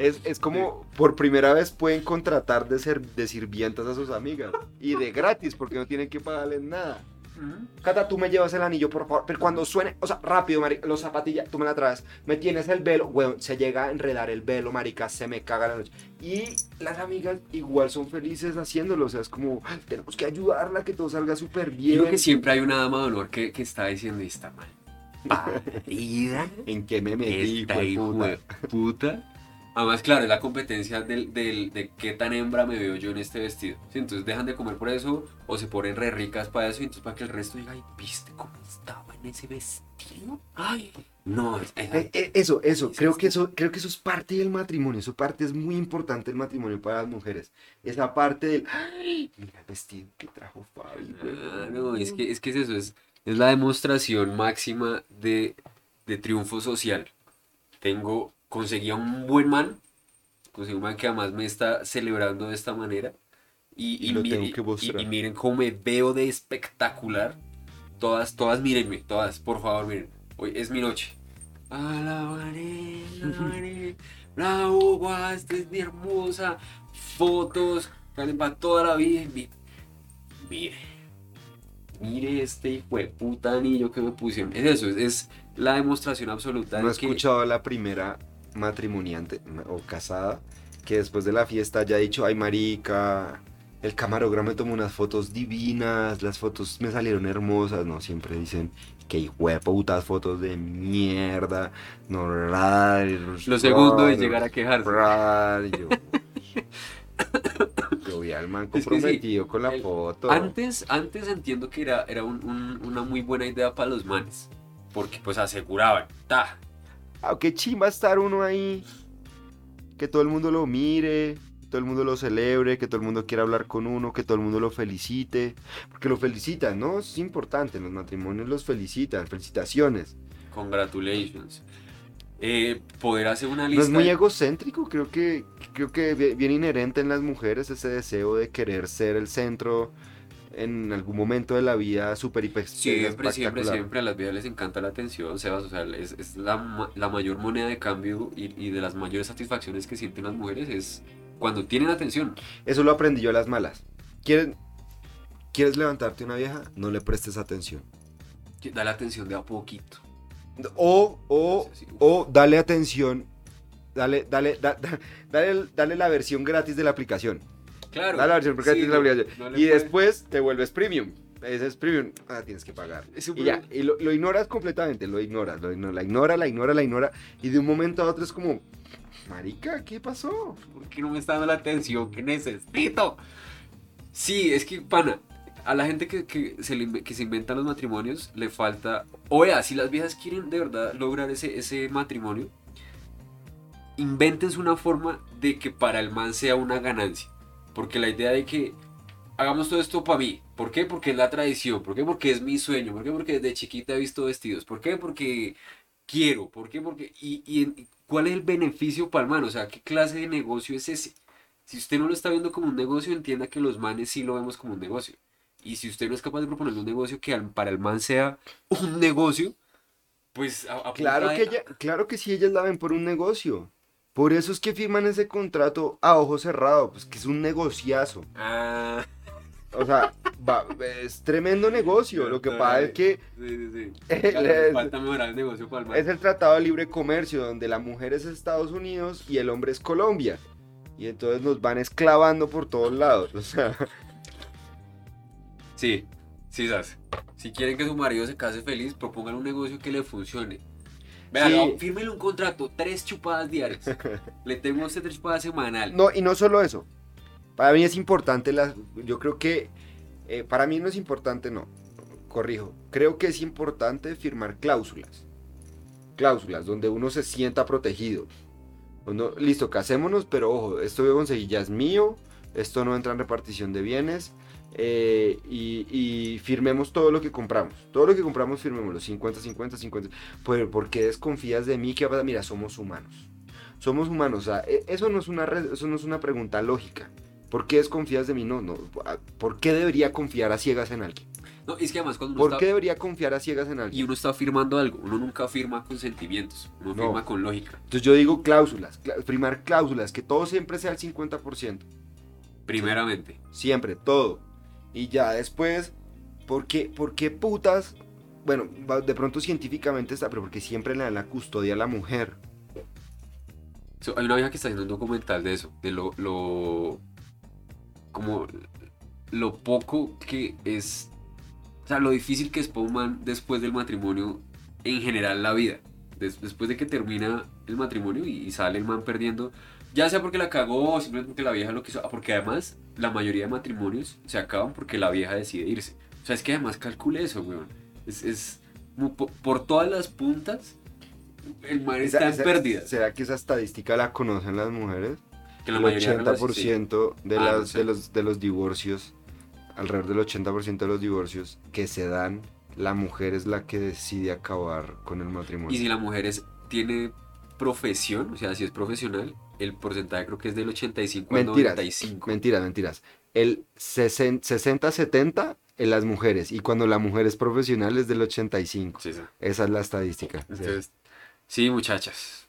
Es, es como por primera vez pueden contratar de, ser, de sirvientas a sus amigas. Y de gratis, porque no tienen que pagarles nada. Cata, tú me llevas el anillo, por favor. Pero cuando suene, o sea, rápido, marica, los zapatillas, tú me la traes. Me tienes el velo, weón, se llega a enredar el velo, marica, se me caga la noche. Y las amigas igual son felices haciéndolo, o sea, es como, "Ay, tenemos que ayudarla, que todo salga súper Yo bien. creo que siempre hay una dama de honor que, que está diciendo y está mal. Parida. ¿En qué me metí, Esta hijo puta. Además, claro, es la competencia del, del- de qué tan hembra me veo yo en este vestido. Sí, entonces dejan de comer por eso o se ponen re ricas para eso y entonces para que el resto diga, ay, ¿viste cómo estaba en ese vestido? Ay, no, es- es- Eh, eh, Eso, eso, creo que eso, creo que eso es parte del matrimonio, eso parte es muy importante el matrimonio para las mujeres. Esa parte del, "Ay, mira el vestido que trajo Fabi. Ah, weón". no, es que, es que es eso, es, es la demostración máxima de, de triunfo social. Tengo, conseguí a un buen man, conseguí un man que además me está celebrando de esta manera. Y, Y lo mire- tengo que y- y miren cómo me veo de espectacular. Todas, todas mírenme, todas, por favor, miren. Hoy es mi noche. Alabaré, alabaré, la ugua, esta es mi hermosa. Fotos, para toda la vida. mi- Mire, mire este hijo de puta anillo que me pusieron. Es eso, es, es la demostración absoluta No he de que escuchado la primera matrimoniante ma- o casada que después de la fiesta haya dicho, ay marica, el camarógrafo me tomó unas fotos divinas, las fotos me salieron hermosas, no, siempre dicen que hijo de putas fotos de mierda, no, lo segundo es llegar a quejarse. Yo, yo vi al man Es que sí, comprometido con la el- foto. Antes, antes entiendo que era, era un- un- una muy buena idea para los manes. Porque pues aseguraban, ta, qué chimba estar uno ahí. Que todo el mundo lo mire, que todo el mundo lo celebre, que todo el mundo quiera hablar con uno, que todo el mundo lo felicite. Porque lo felicitan, ¿no? Es importante, en los matrimonios los felicitan, felicitaciones. congratulations. Eh, poder hacer una No lista. es muy egocéntrico, creo que, creo que viene inherente en las mujeres ese deseo de querer ser el centro en algún momento de la vida súper hiper Siempre, siempre, siempre a las vidas les encanta la atención, Sebas. O sea, es, es la, la mayor moneda de cambio y, y de las mayores satisfacciones que sienten las mujeres es cuando tienen atención. Eso lo aprendí yo a las malas. ¿Quieren, ¿Quieres levantarte una vieja? No le prestes atención. Que Da la atención de a poquito. O, o, Sí, sí, uf. o dale atención, dale, dale, da- da- dale, dale la versión gratis de la aplicación. Claro. Dale la versión sí, de la no- no le y puede- después te vuelves premium. Ese es premium. Ah, tienes que pagar. Es Y ya, y lo, lo ignoras completamente, lo ignoras, lo ignoras, la ignora, la ignora, la ignora. Y de un momento a otro es como, marica, ¿qué pasó? ¿Por qué no me está dando la atención que necesito? Sí, es que, pana, a la gente que, que se, le que se inventa los matrimonios le falta... O vea, si las viejas quieren de verdad lograr ese, ese matrimonio, invéntense una forma de que para el man sea una ganancia. Porque la idea de que hagamos todo esto para mí. ¿Por qué? Porque es la tradición. ¿Por qué? Porque es mi sueño. ¿Por qué? Porque desde chiquita he visto vestidos. ¿Por qué? Porque quiero. ¿Por qué? Porque... ¿Y, y cuál es el beneficio para el man? O sea, ¿qué clase de negocio es ese? Si usted no lo está viendo como un negocio, entienda que los manes sí lo vemos como un negocio. Y si usted no es capaz de proponerle un negocio que para el man sea un negocio, pues a- Claro de- que, ella, claro que sí, ellas la ven por un negocio. Por eso es que firman ese contrato a ojo cerrado, pues que es un negociazo. Ah, O sea, va- es tremendo negocio. Lo que pasa es que Sí, sí, sí. Él Claro, es- falta mejorar el negocio para el es el Tratado de Libre Comercio, donde la mujer es Estados Unidos y el hombre es Colombia. Y entonces nos van esclavando por todos lados. O sea, Sí, sí, ¿sabes? Si quieren que su marido se case feliz, propongan un negocio que le funcione. Vean, Sí. fírmele un contrato, tres chupadas diarias. le tengo a usted tres chupadas semanal. no, y no solo eso. Para mí es importante, la, yo creo que, eh, para mí no es importante, no, corrijo. Creo que es importante firmar cláusulas. Cláusulas, donde uno se sienta protegido. Uno, listo, casémonos, pero ojo, esto conseguí ya es mío, esto no entra en repartición de bienes, eh, y, y firmemos todo lo que compramos. Todo lo que compramos, firmémoslo, 50, 50, 50. Pues, ¿por qué desconfías de mí? ¿Qué pasa? Mira, somos humanos. Somos humanos, o sea, e- eso no es una, eso no es una pregunta lógica. ¿Por qué desconfías de mí? No, no. ¿Por qué debería confiar a ciegas en alguien? No, es que además cuando uno ¿Por está... qué debería confiar a ciegas en Y alguien? uno está firmando algo, uno nunca firma con sentimientos, uno No. firma con lógica. Entonces yo digo cláusulas, firmar cláusulas, que todo siempre sea el 50%. Primeramente. Siempre, todo. Y ya después, ¿por qué, putas? Bueno, de pronto científicamente está, pero porque siempre le dan la custodia a la mujer. So, hay una vieja que está haciendo un documental de eso, de lo, lo como lo poco que es, o sea, lo difícil que es para después del matrimonio, en general la vida. Des- después de que termina el matrimonio y, y sale el man perdiendo, ya sea porque la cagó o simplemente porque la vieja lo quiso, porque además la mayoría de matrimonios se acaban porque la vieja decide irse. O sea, es que además calcule eso, weón. Es, es por todas las puntas, el Esa- está en esa- pérdida. ¿Será que esa estadística la conocen las mujeres? Que la el mayoría no. 80% de, Ah, las, no sé. de, los, de los divorcios, alrededor del 80% de los divorcios que se dan, la mujer es la que decide acabar con el matrimonio. Y si la mujer es, tiene profesión, o sea, si es profesional, el porcentaje creo que es del 85 al Mentiras, 95. mentiras, mentiras. El 60-70 en las mujeres y cuando la mujer es profesional es del 85. Sí, sí. Esa es la estadística. Entonces, sí, muchachas.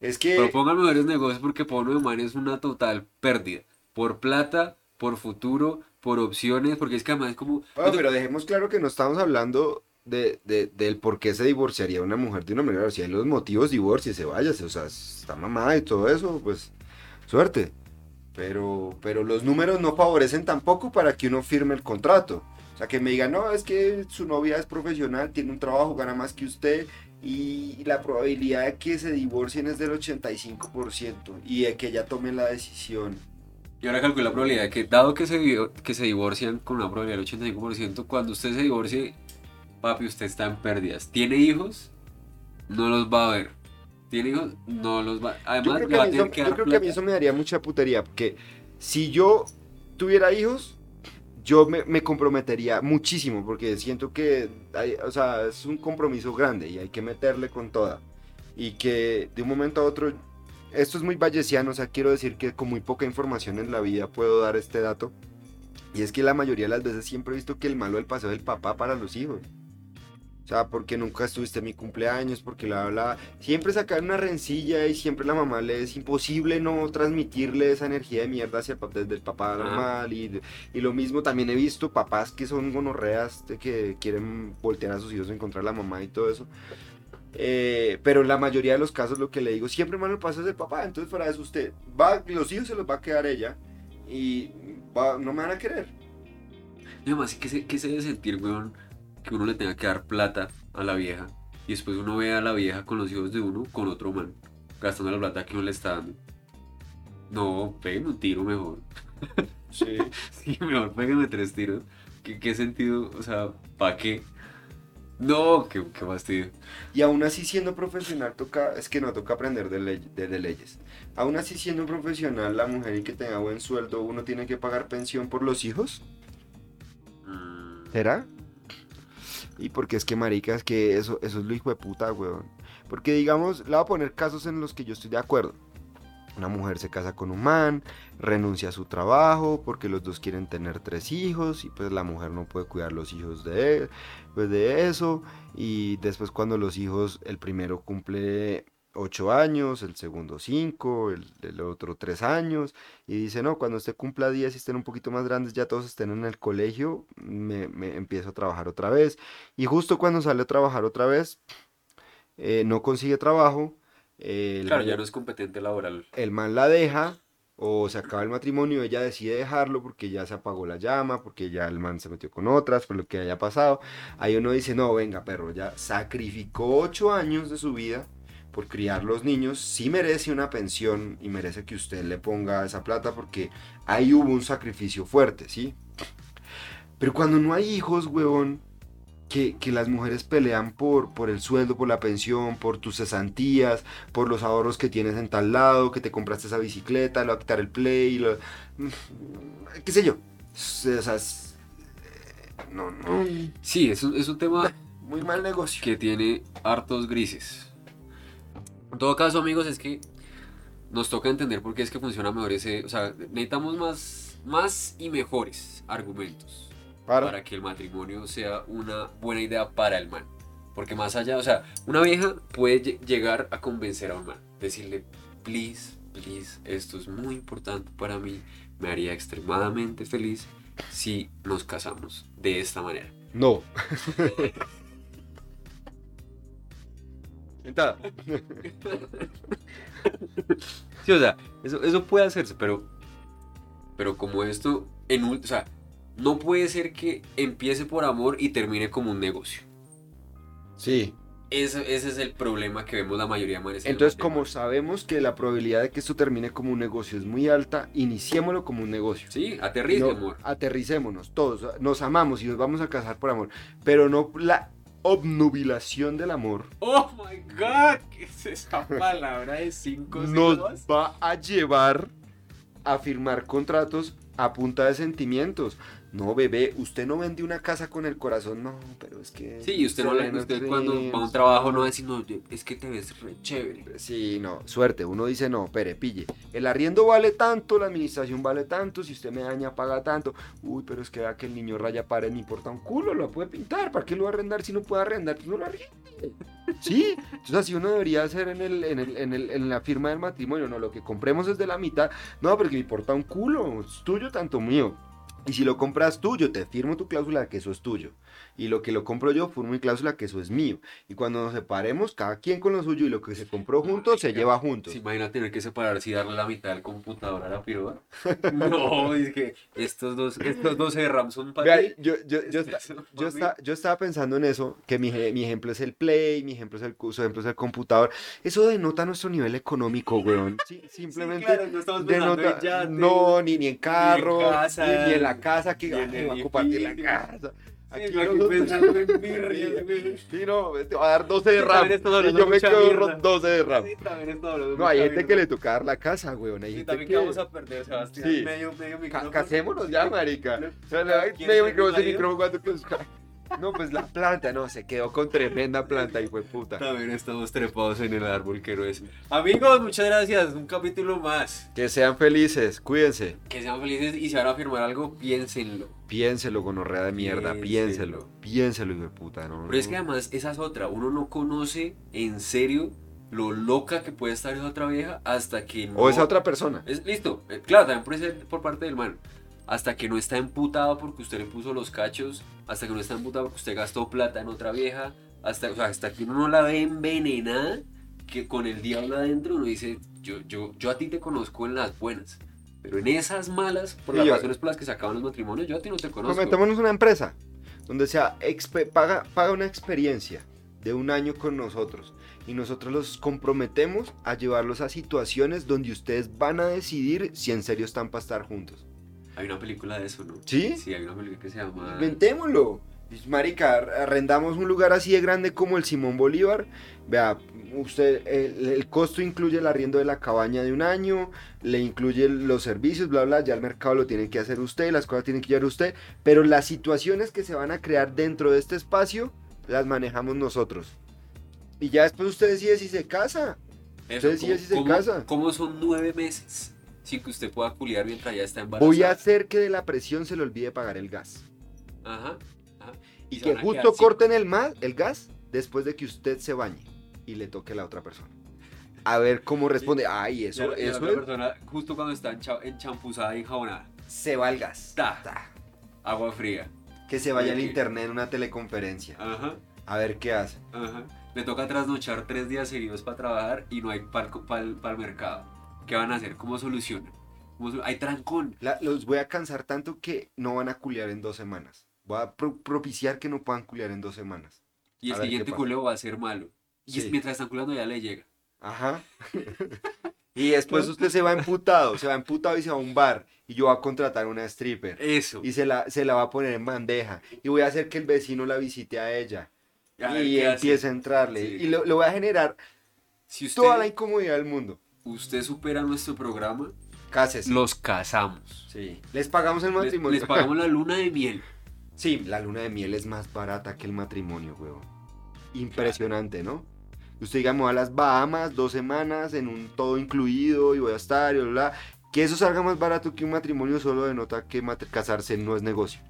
es que... Propongan mejores negocios porque para uno de man es una total pérdida. Por plata, por futuro, por opciones, porque es que además es como... Bueno, pero dejemos claro que no estamos hablando de, de- del por qué se divorciaría una mujer de un hombre. Claro, si hay los motivos, divorcie, váyase. O sea, está mamá y todo eso, pues suerte. Pero, pero los números no favorecen tampoco para que uno firme el contrato. O sea, que me diga, no, es que su novia es profesional, tiene un trabajo, gana más que usted y la probabilidad de que se divorcien es del 85% y de que ella tome la decisión. Y ahora calculo la probabilidad de que, dado que se, que se divorcian con una probabilidad del 85%, cuando usted se divorcie, papi, usted está en pérdidas. ¿Tiene hijos? No los va a ver. ¿Tiene hijos? No los va Yo Además, creo, le que va a, a mí tener eso, que yo creo que a mí eso me daría mucha putería, porque si yo tuviera hijos, yo me, me comprometería muchísimo, porque siento que hay- o sea, es un compromiso grande y hay que meterle con toda. Y que de un momento a otro, esto es muy vallesiano, o sea, quiero decir que con muy poca información en la vida puedo dar este dato. Y es que la mayoría de las veces siempre he visto que el malo del paseo del papá para los hijos. O sea, porque nunca estuviste en mi cumpleaños, porque la bla. Siempre sacar una rencilla y siempre la mamá le es imposible no transmitirle esa energía de mierda hacia el papá, desde el papá normal. Y, y lo mismo también he visto papás que son gonorreas, que quieren voltear a sus hijos a encontrar a la mamá y todo eso. Eh, pero en la mayoría de los casos lo que le digo, siempre malo pasa es el papá, entonces de eso usted, va, los hijos se los va a quedar ella y va- no me van a querer. Además, ¿qué se, qué se debe sentir, weón? Que uno le tenga que dar plata a la vieja y después uno ve a la vieja con los hijos de uno con otro man, gastando la plata que uno le está dando. No, pégueme un tiro mejor. Sí. Sí, mejor pégueme tres tiros. ¿Qué, qué sentido? O sea, ¿para qué? No, qué, qué fastidio. Y aún así siendo profesional toca, es que no toca aprender de, ley- de- de leyes. Aún así siendo profesional la mujer y que tenga buen sueldo, uno tiene que pagar pensión por los hijos. Mm, ¿Será? Y porque es que marica, es que eso, eso es lo hijo de puta, weón. Porque digamos, le voy a poner casos en los que yo estoy de acuerdo. Una mujer se casa con un man, renuncia a su trabajo porque los dos quieren tener tres hijos y pues la mujer no puede cuidar los hijos de pues de eso. Y después cuando los hijos, el primero cumple ocho años, el segundo cinco, el, el otro tres años. Y dice, no, cuando usted cumpla 10 y estén un poquito más grandes, ya todos estén en el colegio, me, me empiezo a trabajar otra vez. Y justo cuando sale a trabajar otra vez, eh, no consigue trabajo. eh, Claro, man- ya no es competente laboral. el man la deja o se acaba el matrimonio, ella decide dejarlo porque ya se apagó la llama, porque ya el man se metió con otras, por lo que haya pasado. Ahí uno dice, no, venga, perro, ya sacrificó ocho años de su vida por criar los niños, sí merece una pensión y merece que usted le ponga esa plata porque ahí hubo un sacrificio fuerte, ¿sí? Pero cuando no hay hijos, huevón, que, que las mujeres pelean por, por el sueldo, por la pensión, por tus cesantías, por los ahorros que tienes en tal lado, que te compraste esa bicicleta, le va a quitar el play, lo- qué sé yo. O sea, es- no, no, Sí, es es un tema muy mal negocio. que tiene hartos grises. En todo caso, amigos, es que nos toca entender por qué es que funciona mejor ese... O sea, necesitamos más, más y mejores argumentos Para. para que el matrimonio sea una buena idea para el man. Porque más allá, o sea, una vieja puede lle- llegar a convencer a un man, decirle, please, please, esto es muy importante para mí, me haría extremadamente feliz si nos casamos de esta manera. No. Sentada. Sí, o sea, eso, eso puede hacerse, pero, pero como esto, en, ul- o sea, no puede ser que empiece por amor y termine como un negocio. Sí. Ese, ese es el problema que vemos la mayoría de manes. Entonces, como sabemos que la probabilidad de que esto termine como un negocio es muy alta, iniciémoslo como un negocio. Sí, aterrice, No, amor. Aterricémonos, todos. Nos amamos y nos vamos a casar por amor. Pero no la obnubilación del amor Oh my god, ¿qué es esa palabra de cinco nos va a llevar a firmar contratos a punta de sentimientos. No, bebé, usted no vende una casa con el corazón, no, pero es que... Sí, y usted, no le, usted sí, cuando va a un trabajo no va a decir, no, es que te ves re chévere. Sí, no, suerte, uno dice no, pere, pille. El arriendo vale tanto, la administración vale tanto, si usted me daña paga tanto. Uy, pero es que vea que el niño raya pared, me importa un culo, lo puede pintar, ¿para qué lo va a arrendar si no puede arrendar? Pues no lo arriende. Sí, entonces así uno debería hacer en, el, en, el, en, el, en la firma del matrimonio, no, lo que compremos es de la mitad, no, porque me importa un culo, es tuyo tanto mío. Y si lo compras tú, yo te firmo tu cláusula que eso es tuyo. Y lo que lo compro yo, firmo mi cláusula que eso es mío. Y cuando nos separemos, cada quien con lo suyo y lo que se compró juntos se lleva juntos. ¿Se imagina tener que separarse y darle la mitad del computador a la piroa? No, es que estos dos, estos dos RAM son para Vea, yo, yo, yo, son yo, esta- yo estaba pensando en eso, que mi, mi ejemplo es el Play, mi ejemplo es el, su ejemplo es el computador. Eso denota nuestro nivel económico, weón. Sí, simplemente claro, no estamos denota- en yates, no, ni, ni en carro, ni, casa, ni en la casa, que va a compartir la casa. Sí, Aquí en birrias, güey. Sí, no, te va a dar 12 de Sí, estás Y yo me quedo mierda. 12 de RAM. Sí, también está hablando No, hay gente que le toca dar la casa. Hay Sí, gente también que... que vamos a perder, Sebastián. Sí. Medio, medio Ca- micrófono. casémonos ya, marica. O sea, le ¿Quién medio micrófono, ese micrófono cuando No, pues la planta, no, se quedó con tremenda planta y fue puta. También estamos trepados en el árbol que no es. Amigos, muchas gracias. Un capítulo más. Que sean felices, cuídense. Que sean felices y si van a firmar algo, piénsenlo. Piénselo, gonorrea de mierda, Piénselo. piénselo. Hijo de puta, ¿no? Pero es que además esa es otra. Uno no conoce en serio lo loca que puede estar esa otra vieja hasta que no. O esa otra persona. Es listo. eh, Claro, también puede ser por parte del man. Hasta que no está emputado porque usted le puso los cachos. Hasta que no está emputado porque usted gastó plata en otra vieja. Hasta, o sea, hasta que uno no la ve envenenada. Que con el diablo adentro uno dice: yo, yo, yo a ti te conozco en las buenas. Pero en esas malas, por las yo- razones por las que se acaban los matrimonios, yo a ti no te conozco. Cometémonos una empresa donde sea paga, paga una experiencia de un año con nosotros y nosotros los comprometemos a llevarlos a situaciones donde ustedes van a decidir si en serio están para estar juntos. Hay una película de eso, ¿no? ¿Sí? Sí, hay una película que se llama. Inventémoslo. Marica, arrendamos un lugar así de grande como el Simón Bolívar. Vea, usted, el, el costo incluye el arriendo de la cabaña de un año, le incluye los servicios, bla, bla, ya el mercado lo tiene que hacer usted, las cosas tienen que llevar usted, pero las situaciones que se van a crear dentro de este espacio las manejamos nosotros. Y ya después usted decide si se casa. Eso, Usted decide si se ¿cómo- casa. ¿Cómo son nueve meses sin que usted pueda culiar mientras ya está embarazada? Voy a hacer que de la presión se le olvide pagar el gas. Ajá. Y que justo corten el, ma- el gas después de que usted se bañe y le toque a la otra persona. A ver cómo responde. Ay, eso, la- la eso otra es- persona, justo cuando está encha- enchampuzada y enjabonada. se va el gas. Ta. Ta. Agua fría. Que se vaya al internet en una teleconferencia. Ajá. A ver qué hace. Ajá. Le toca trasnochar tres días seguidos para trabajar y no hay para el mercado. ¿Qué van a hacer? ¿Cómo solucionan? ¿Cómo sol- Hay trancón. La- los voy a cansar tanto que no van a culiar en dos semanas. Voy a pro- propiciar que no puedan culiar en dos semanas. Y el siguiente culeo va a ser malo. Y es- mientras están culando ya le llega. Ajá. y después usted se va emputado, se va emputado y se va a un bar. Y yo voy a contratar una stripper. Eso. Y se la, se la va a poner en bandeja. Y voy a hacer que el vecino la visite a ella. A y empiece a entrarle. Sí. Y lo, lo voy a generar Si usted, toda la incomodidad del mundo. usted supera nuestro programa, Cácese. los casamos. Sí. Les pagamos el Les, matrimonio. les pagamos la luna de miel. Sí, la luna de miel es más barata que el matrimonio, huevón. Impresionante, ¿no? Usted diga, me voy a las Bahamas dos semanas en un todo incluido y voy a estar y bla, bla. Que eso salga más barato que un matrimonio solo denota que casarse no es negocio.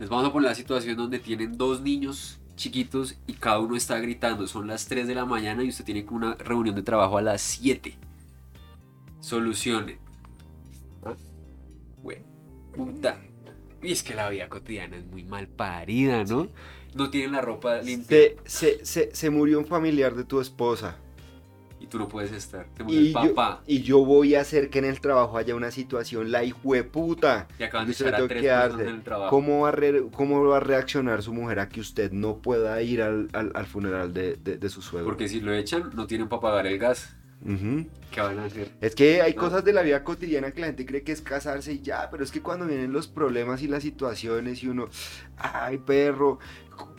Les vamos a poner la situación donde tienen dos niños chiquitos y cada uno está gritando. Son las 3 de la mañana y usted tiene una reunión de trabajo a las 7. Solucionen. ¿Ah? Güey, puta. Y es que la vida cotidiana es muy mal parida, ¿no? No tienen la ropa limpia Se, se, se, se murió un familiar de tu esposa y tú no puedes estar. Te murió y el yo, papá y yo voy a hacer que en el trabajo haya una situación la hijueputa. y acaban de echar a tres personas en el trabajo. ¿Cómo va, a re- ¿Cómo va a reaccionar su mujer a que usted no pueda ir al, al- al funeral de, de- de su suegro? Porque si lo echan, no tienen para pagar el gas. ¿Qué van a hacer? Es que hay No. cosas de la vida cotidiana que la gente cree que es casarse y ya, pero es que cuando vienen los problemas y las situaciones y uno, ay perro,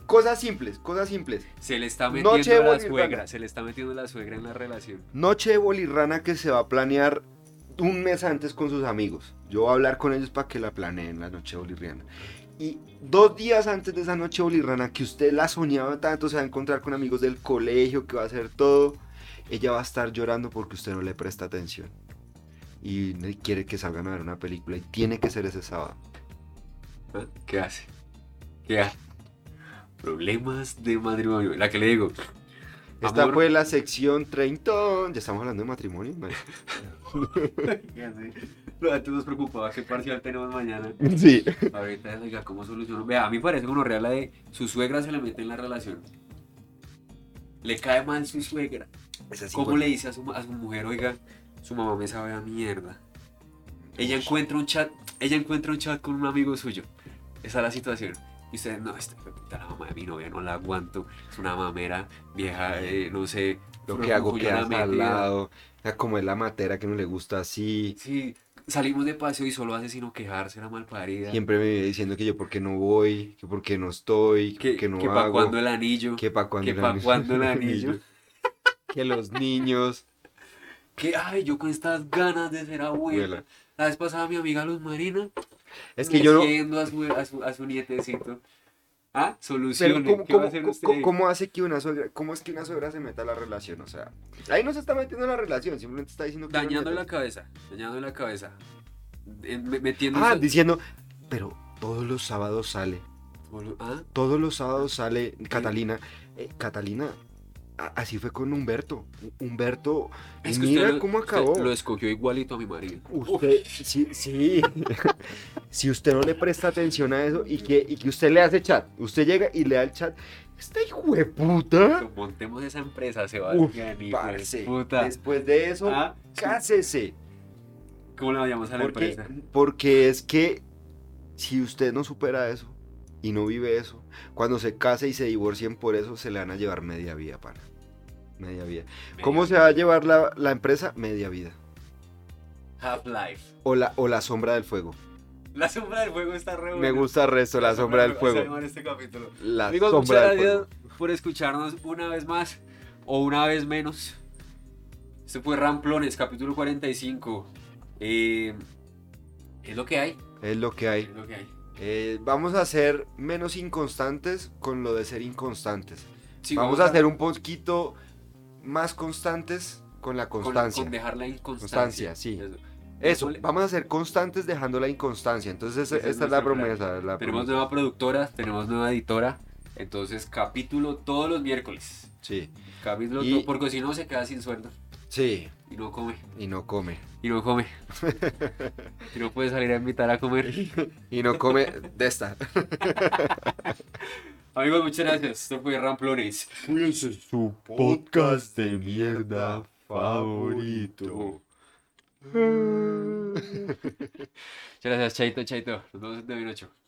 cosas simples, cosas simples. Se le está Noche metiendo la bolirrana. suegra, se le está metiendo la suegra en la relación. Noche de bolirrana que se va a planear un mes antes con sus amigos. Yo voy a hablar con ellos para que la planeen la noche bolirrana. Y dos días antes de esa noche bolirrana que usted la soñaba tanto, se va a encontrar con amigos del colegio, que va a hacer todo. Ella va a estar llorando porque usted no le presta atención. Y quiere que salgan a ver una película y tiene que ser ese sábado. ¿Qué hace? ¿Qué hace? Problemas de matrimonio. La que le digo. Esta Amor. fue la sección 30. Ya estamos hablando de matrimonio. ¿Qué hace? Antes nos preocupaba qué parcial tenemos mañana. Sí. Ahorita, oiga, ¿cómo soluciono? Vea, a mí me parece como regla de su suegra se le mete en la relación. Le cae mal su suegra. ¿Cómo le dice a su, a su mujer, oiga, su mamá me sabe a mierda? Ella encuentra un chat, ella encuentra un chat con un amigo suyo. Esa es la situación. Y usted, no, esta puta la mamá de mi novia, no la aguanto. Es una mamera vieja, eh, no sé. Lo que hago queda al metida". lado. Como es la matera que no le gusta así. Sí, salimos de paseo y solo hace sino quejarse la malparida. Siempre me vive diciendo que yo por qué no voy, que por qué no estoy, que, Que, por qué no que pa' hago. cuando el anillo. que para cuando que pa' cuándo el anillo. Que los niños. Que, ay, yo con estas ganas de ser abuela. Abuela. La vez pasada mi amiga Luz Marina. Es que yo no. a su, a su, a su nietecito. Ah, soluciones. ¿cómo, ¿Qué va a cómo- hacer cómo- usted? cómo- cómo hace que una suegra, cómo es que una suegra se meta a la relación? O sea, ahí no se está metiendo en la relación, simplemente está diciendo que Dañando la cabeza. Dañando la cabeza. En- me- metiendo. Ah, diciendo, pero todos los sábados sale. ¿Ah? Todos los sábados sale Catalina. Eh, Catalina, así fue con Humberto. Humberto, Es que mira usted lo- cómo usted acabó. Lo escogió igualito a mi marido. Usted, sí, sí. si usted no le presta atención a eso y que, y que usted le hace chat, usted llega y le da el chat, esta hijo de puta. Montemos esa empresa, se va Uf, a hijo de parce, puta. Después de eso, Ah, cásese. ¿Cómo le llamamos a la Porque, empresa? porque es que si usted no supera eso y no vive eso, cuando se case y se divorcien por eso, se le van a llevar media vida, pana. Media vida. ¿Cómo se va a llevar la, la empresa? Media vida. Half-Life. O la, o la sombra del fuego. La sombra del fuego está re Me buena. gusta el resto, la sombra del fuego. este capítulo. La Amigos, sombra muchas del gracias fuego. por escucharnos una vez más o una vez menos. Este fue Ramplones, capítulo 45. Eh, es lo que hay. Es lo que hay. Es lo que hay. Eh, vamos a ser menos inconstantes con lo de ser inconstantes. Sí, vamos, a ser un poquito más constantes con la Con- constancia. Con, dejar la inconstancia. Constancia, sí. Eso. Vamos a ser constantes dejando la inconstancia. Entonces, Esa esta es es la promesa. la Tenemos promesa. nueva productora, tenemos nueva editora. Entonces, capítulo todos los miércoles. Sí, Capítulo Y- to- porque si no se queda sin sueldo sí, y no come. y no come. Y no come. y no puede salir a invitar a comer. Y no come de esta. Amigos, muchas gracias. Esto fue Ramplones. Cuídense su podcast de mierda favorito. Muchas gracias, Chaito, Chaito. Nos vemos en 2008.